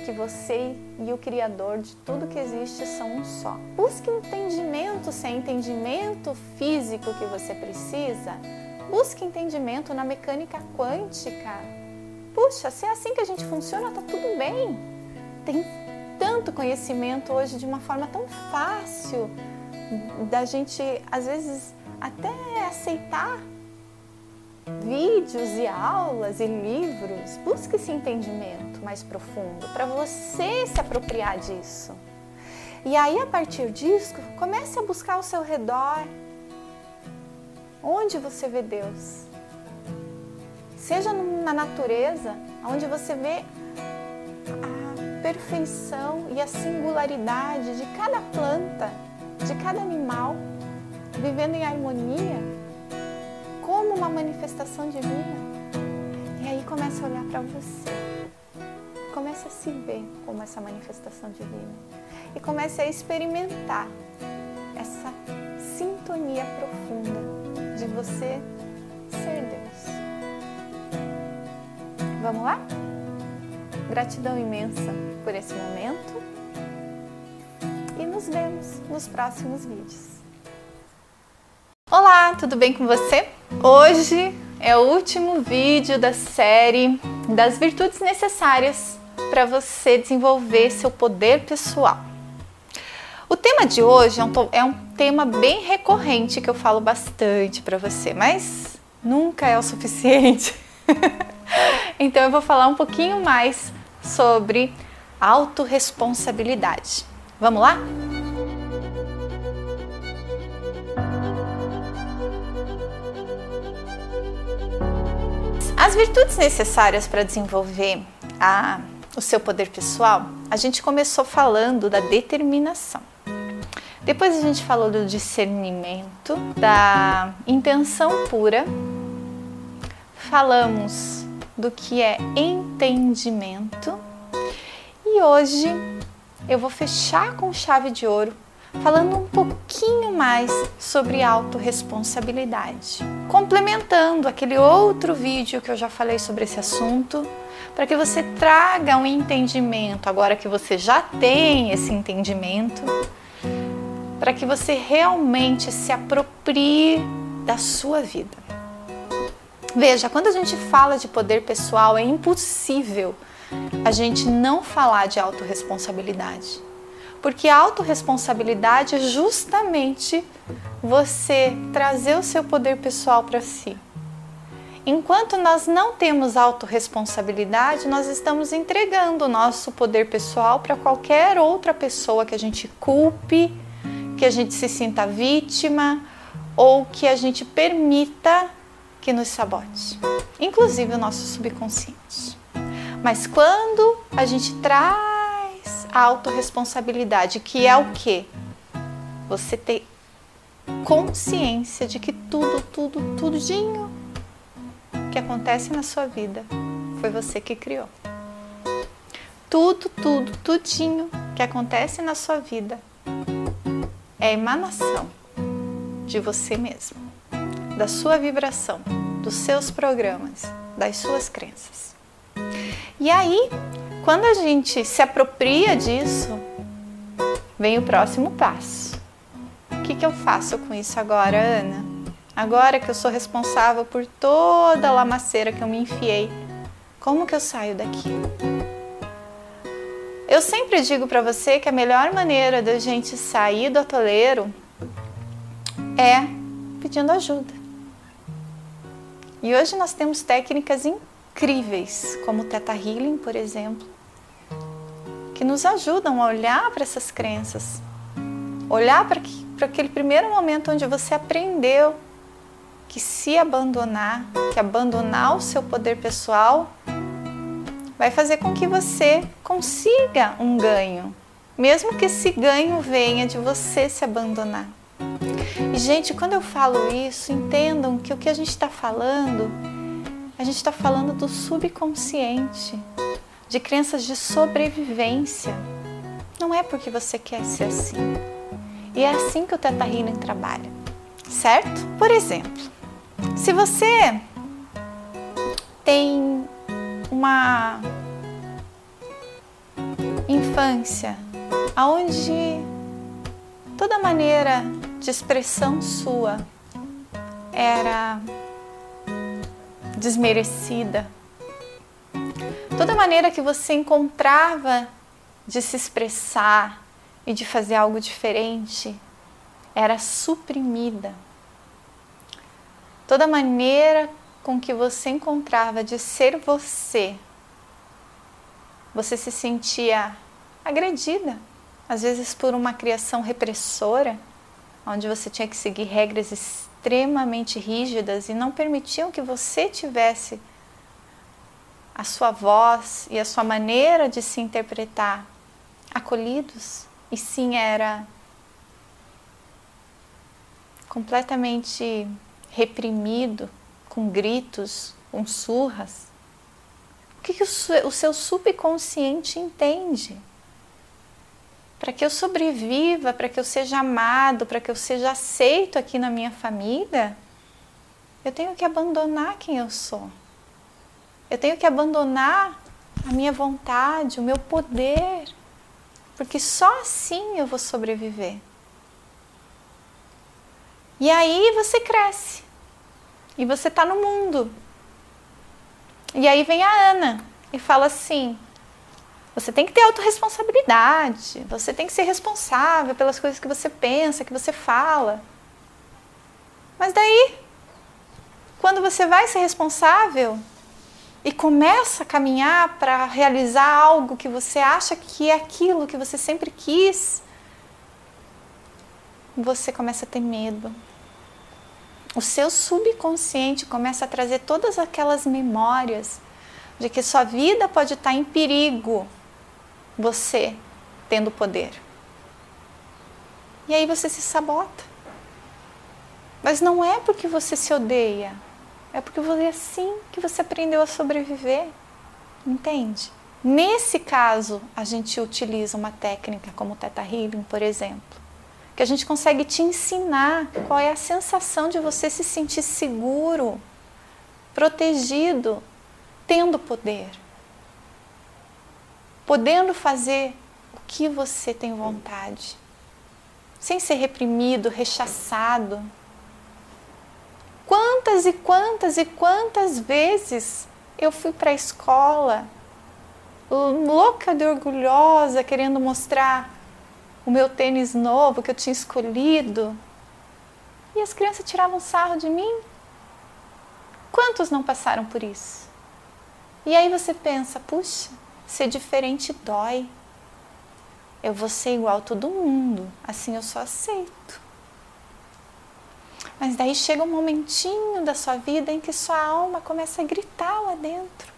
que você e o Criador de tudo que existe são um só. Busque entendimento se é entendimento físico que você precisa. Busque entendimento na mecânica quântica. Puxa, se é assim que a gente funciona, tá tudo bem. Tem tanto conhecimento hoje de uma forma tão fácil da gente, às vezes, até aceitar vídeos e aulas e livros. Busque esse entendimento mais profundo para você se apropriar disso. E aí, a partir disso, comece a buscar ao seu redor. Onde você vê Deus? Seja na natureza, onde você vê a perfeição e a singularidade de cada planta, de cada animal, vivendo em harmonia como uma manifestação divina. E aí começa a olhar para você. Comece a se ver como essa manifestação divina. E comece a experimentar essa sintonia profunda de você ser Deus. Vamos lá? Gratidão imensa por esse momento e nos vemos nos próximos vídeos. Olá, tudo bem com você? Hoje é o último vídeo da série das virtudes necessárias para você desenvolver seu poder pessoal. O tema de hoje é um, é um tema bem recorrente que eu falo bastante para você, mas nunca é o suficiente. então eu vou falar um pouquinho mais sobre autorresponsabilidade. Vamos lá? As virtudes necessárias para desenvolver a, o seu poder pessoal, a gente começou falando da determinação. Depois a gente falou do discernimento, da intenção pura, falamos do que é entendimento e hoje eu vou fechar com chave de ouro falando um pouquinho mais sobre autorresponsabilidade, complementando aquele outro vídeo que eu já falei sobre esse assunto, para que você traga um entendimento, agora que você já tem esse entendimento, para que você realmente se aproprie da sua vida. Veja, quando a gente fala de poder pessoal, é impossível a gente não falar de autorresponsabilidade. Porque a autorresponsabilidade é justamente você trazer o seu poder pessoal para si. Enquanto nós não temos autorresponsabilidade, nós estamos entregando o nosso poder pessoal para qualquer outra pessoa que a gente culpe, que a gente se sinta vítima ou que a gente permita que nos sabote, inclusive o nosso subconsciente. Mas quando a gente traz a autorresponsabilidade, que é o que? Você ter consciência de que tudo, tudo, tudinho que acontece na sua vida foi você que criou. tudo, tudo, tudinho que acontece na sua vida é emanação de você mesmo, da sua vibração, dos seus programas, das suas crenças. E aí, quando a gente se apropria disso, vem o próximo passo. O que, que eu faço com isso agora, Ana? Agora que eu sou responsável por toda a lamaceira que eu me enfiei, como que eu saio daqui? Eu sempre digo para você que a melhor maneira da gente sair do atoleiro é pedindo ajuda. E hoje nós temos técnicas incríveis, como o Theta Healing, por exemplo, que nos ajudam a olhar para essas crenças, olhar para aquele primeiro momento onde você aprendeu que se abandonar, que abandonar o seu poder pessoal vai fazer com que você consiga um ganho, mesmo que esse ganho venha de você se abandonar. E, gente, quando eu falo isso, entendam que o que a gente está falando, a gente está falando do subconsciente, de crenças de sobrevivência. Não é porque você quer ser assim. E é assim que o Teta Healing trabalha, certo? Por exemplo, se você tem uma infância onde toda maneira de expressão sua era desmerecida, toda maneira que você encontrava de se expressar e de fazer algo diferente era suprimida. Toda maneira com que você encontrava de ser você, você se sentia agredida, às vezes por uma criação repressora, onde você tinha que seguir regras extremamente rígidas e não permitiam que você tivesse a sua voz e a sua maneira de se interpretar acolhidos, e sim era completamente reprimido com gritos, com surras? O que, que o, o seu subconsciente entende? Para que eu sobreviva, para que eu seja amado, para que eu seja aceito aqui na minha família, eu tenho que abandonar quem eu sou. Eu tenho que abandonar a minha vontade, o meu poder, porque só assim eu vou sobreviver. E aí você cresce. E você está no mundo. E aí vem a Ana e fala assim: você tem que ter autorresponsabilidade, você tem que ser responsável pelas coisas que você pensa, que você fala. Mas daí, quando você vai ser responsável e começa a caminhar para realizar algo que você acha que é aquilo que você sempre quis, você começa a ter medo, o seu subconsciente começa a trazer todas aquelas memórias de que sua vida pode estar em perigo, você tendo poder. E aí você se sabota. Mas não é porque você se odeia, é porque é assim que você aprendeu a sobreviver. Entende? Nesse caso, a gente utiliza uma técnica como o Theta Healing, por exemplo, que a gente consegue te ensinar qual é a sensação de você se sentir seguro, protegido, tendo poder, podendo fazer o que você tem vontade, sem ser reprimido, rechaçado. Quantas e quantas e quantas vezes eu fui para a escola louca de orgulhosa, querendo mostrar o meu tênis novo que eu tinha escolhido. E as crianças tiravam sarro de mim. Quantos não passaram por isso? E aí você pensa, puxa, ser diferente dói. Eu vou ser igual a todo mundo, assim eu só aceito. Mas daí chega um momentinho da sua vida em que sua alma começa a gritar lá dentro,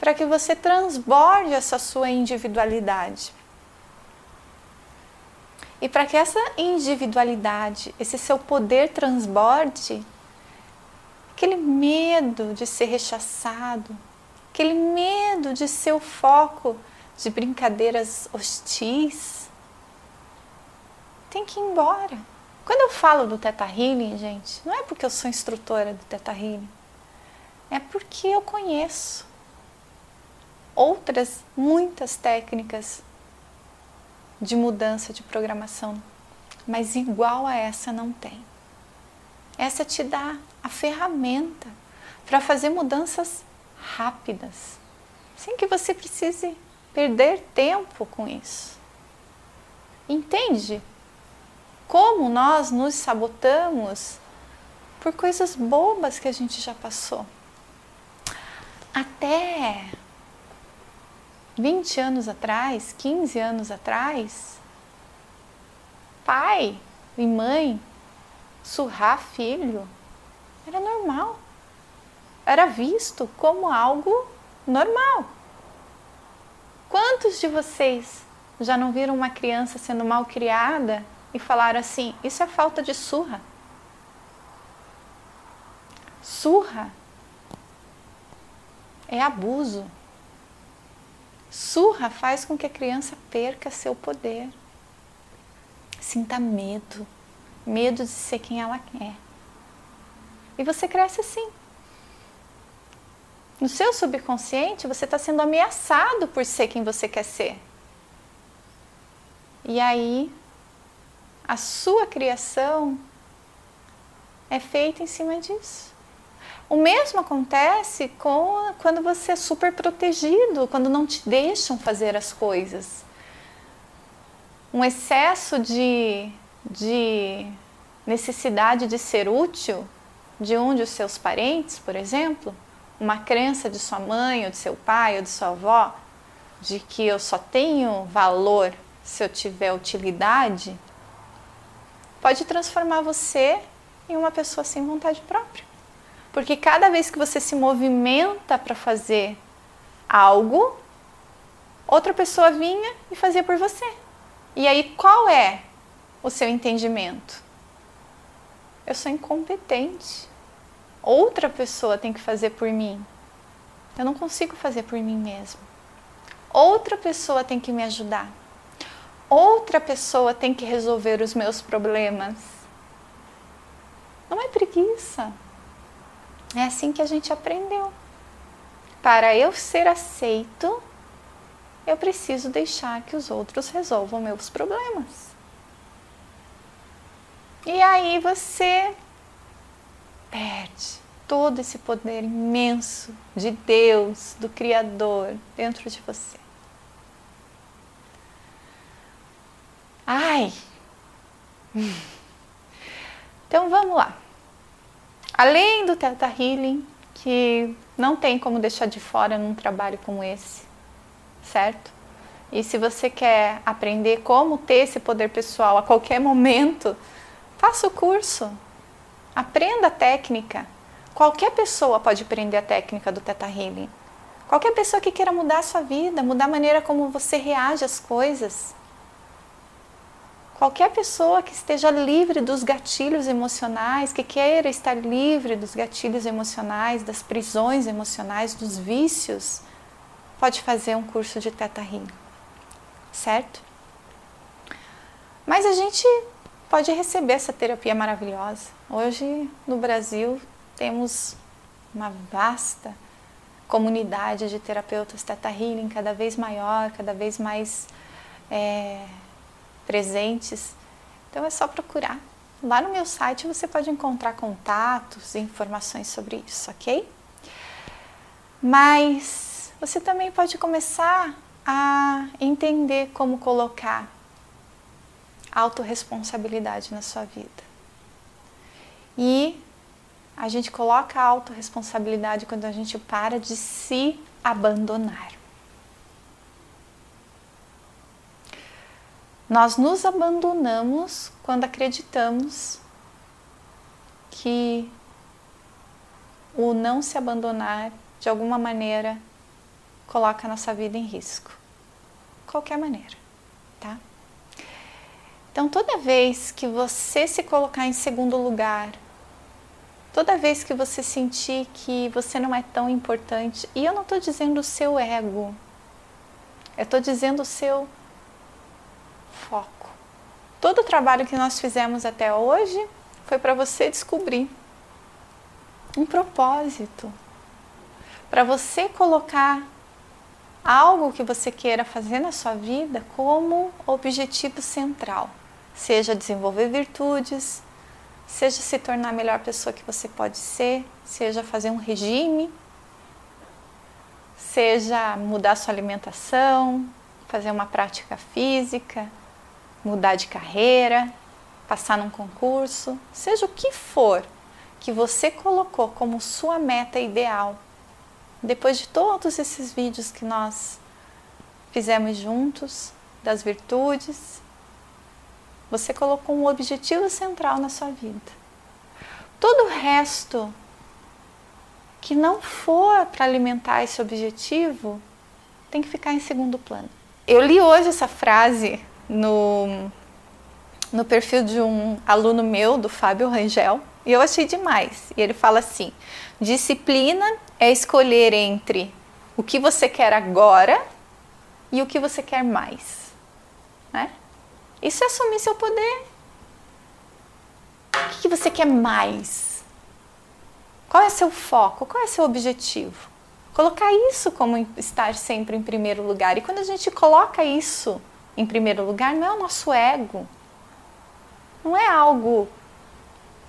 para que você transborde essa sua individualidade. E para que essa individualidade, esse seu poder transborde, aquele medo de ser rechaçado, aquele medo de ser o foco de brincadeiras hostis, tem que ir embora. Quando eu falo do Teta Healing, gente, não é porque eu sou instrutora do Teta Healing, é porque eu conheço outras muitas técnicas de mudança de programação, mas igual a essa não tem. Essa te dá a ferramenta para fazer mudanças rápidas, sem que você precise perder tempo com isso. Entende como nós nos sabotamos por coisas bobas que a gente já passou? Até 20 anos atrás, 15 anos atrás, pai e mãe surrar filho era normal. Era visto como algo normal. Quantos de vocês já não viram uma criança sendo mal criada e falaram assim: Isso é falta de surra? Surra é abuso. Surra faz com que a criança perca seu poder. Sinta medo, medo de ser quem ela é. E você cresce assim. No seu subconsciente, você está sendo ameaçado por ser quem você quer ser. E aí, a sua criação é feita em cima disso. O mesmo acontece com quando você é super protegido, quando não te deixam fazer as coisas. Um excesso de, de necessidade de ser útil de um de seus parentes, por exemplo, uma crença de sua mãe ou de seu pai ou de sua avó de que eu só tenho valor se eu tiver utilidade, pode transformar você em uma pessoa sem vontade própria. Porque cada vez que você se movimenta para fazer algo, outra pessoa vinha e fazia por você. E aí qual é o seu entendimento? Eu sou incompetente. Outra pessoa tem que fazer por mim. Eu não consigo fazer por mim mesmo. Outra pessoa tem que me ajudar. Outra pessoa tem que resolver os meus problemas. Não é preguiça. É assim que a gente aprendeu. Para eu ser aceito, eu preciso deixar que os outros resolvam meus problemas. E aí você perde todo esse poder imenso de Deus, do Criador, dentro de você. Ai! Então vamos lá. Além do Theta Healing, que não tem como deixar de fora num trabalho como esse, certo? E se você quer aprender como ter esse poder pessoal a qualquer momento, faça o curso. Aprenda a técnica. Qualquer pessoa pode aprender a técnica do Theta Healing. Qualquer pessoa que queira mudar a sua vida, mudar a maneira como você reage às coisas, Qualquer pessoa que esteja livre dos gatilhos emocionais, que queira estar livre dos gatilhos emocionais, das prisões emocionais, dos vícios, pode fazer um curso de Teta Healing, certo? Mas a gente pode receber essa terapia maravilhosa. Hoje no Brasil temos uma vasta comunidade de terapeutas Teta Healing cada vez maior, cada vez mais é, presentes. Então é só procurar. Lá no meu site você pode encontrar contatos e informações sobre isso, ok? Mas você também pode começar a entender como colocar autorresponsabilidade na sua vida. E a gente coloca a autorresponsabilidade quando a gente para de se abandonar. Nós nos abandonamos quando acreditamos que o não se abandonar de alguma maneira coloca a nossa vida em risco. Qualquer maneira, tá? Então, toda vez que você se colocar em segundo lugar, toda vez que você sentir que você não é tão importante, e eu não estou dizendo o seu ego, Eu estou dizendo o seu foco. Todo o trabalho que nós fizemos até hoje foi para você descobrir um propósito, para você colocar algo que você queira fazer na sua vida como objetivo central, seja desenvolver virtudes, seja se tornar a melhor pessoa que você pode ser, seja fazer um regime, seja mudar sua alimentação, fazer uma prática física, mudar de carreira, passar num concurso, seja o que for que você colocou como sua meta ideal. Depois de todos esses vídeos que nós fizemos juntos, das virtudes, você colocou um objetivo central na sua vida. Todo o resto que não for para alimentar esse objetivo tem que ficar em segundo plano. Eu li hoje essa frase no, no perfil de um aluno meu, do Fábio Rangel, e eu achei demais. E ele fala assim: disciplina é escolher entre o que você quer agora e o que você quer mais. Né? Isso é assumir seu poder. O que você quer mais? Qual é seu foco? Qual é seu objetivo? Colocar isso como estar sempre em primeiro lugar. E quando a gente coloca isso em primeiro lugar, não é o nosso ego. Não é algo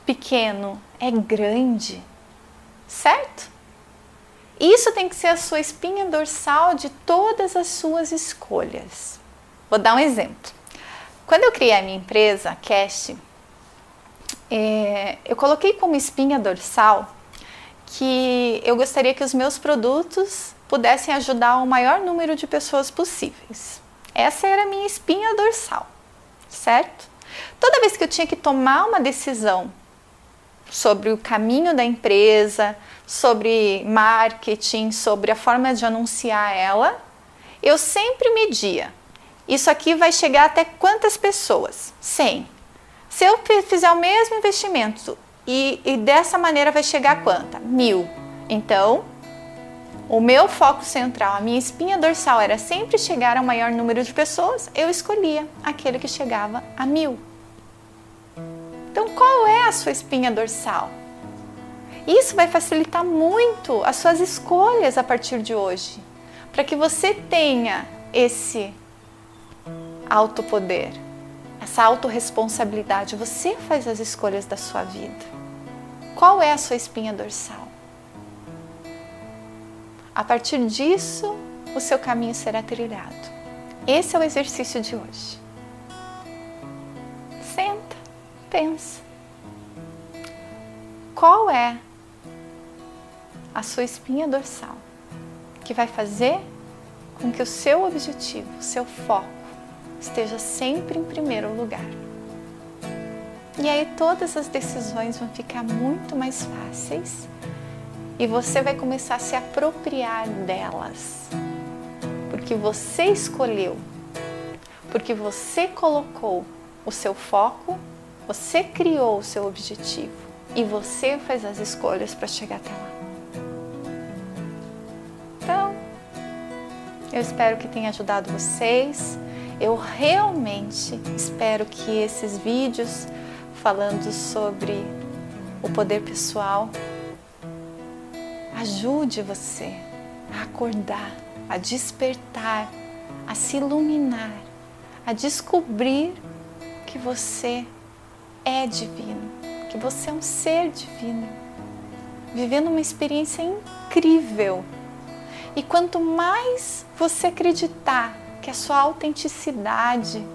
pequeno, é grande. Certo? Isso tem que ser a sua espinha dorsal de todas as suas escolhas. Vou dar um exemplo. Quando eu criei a minha empresa, a é, eu coloquei como espinha dorsal que eu gostaria que os meus produtos pudessem ajudar o maior número de pessoas possíveis. Essa era a minha espinha dorsal, certo? Toda vez que eu tinha que tomar uma decisão sobre o caminho da empresa, sobre marketing, sobre a forma de anunciar ela, eu sempre media isso aqui vai chegar até quantas pessoas? 100. Se eu fizer o mesmo investimento e, e dessa maneira vai chegar a quanta? Mil. Então, o meu foco central, a minha espinha dorsal era sempre chegar ao maior número de pessoas, eu escolhia aquele que chegava a mil. Então, qual é a sua espinha dorsal? Isso vai facilitar muito as suas escolhas a partir de hoje, para que você tenha esse autopoder, essa autorresponsabilidade. Você faz as escolhas da sua vida. Qual é a sua espinha dorsal? A partir disso, o seu caminho será trilhado. Esse é o exercício de hoje. Senta, pensa. Qual é a sua espinha dorsal que vai fazer com que o seu objetivo, o seu foco, esteja sempre em primeiro lugar. E aí todas as decisões vão ficar muito mais fáceis e você vai começar a se apropriar delas. Porque você escolheu, porque você colocou o seu foco, você criou o seu objetivo e você faz as escolhas para chegar até lá. Então, eu espero que tenha ajudado vocês. Eu realmente espero que esses vídeos falando sobre o poder pessoal ajude você a acordar, a despertar, a se iluminar, a descobrir que você é divino, que você é um ser divino, vivendo uma experiência incrível. E quanto mais você acreditar que a sua autenticidade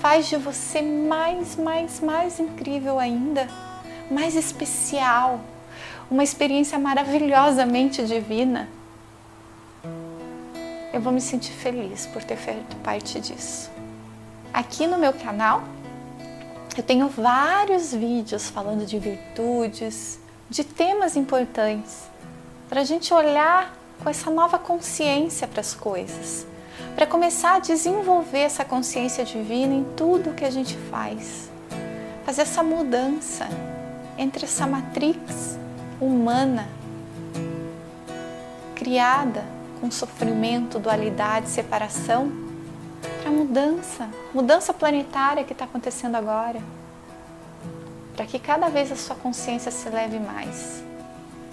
faz de você mais, mais, mais incrível ainda, mais especial, uma experiência maravilhosamente divina. Eu vou me sentir feliz por ter feito parte disso. Aqui no meu canal, eu tenho vários vídeos falando de virtudes, de temas importantes, para a gente olhar com essa nova consciência para as coisas para começar a desenvolver essa consciência divina em tudo que a gente faz. Fazer essa mudança entre essa matrix humana criada com sofrimento, dualidade, separação, para mudança, mudança planetária que está acontecendo agora, para que cada vez a sua consciência se leve mais,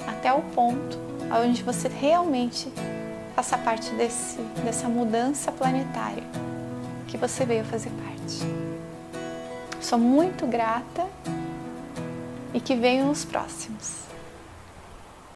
até o ponto onde você realmente faça parte desse, dessa mudança planetária que você veio fazer parte. Sou muito grata e que venham os próximos.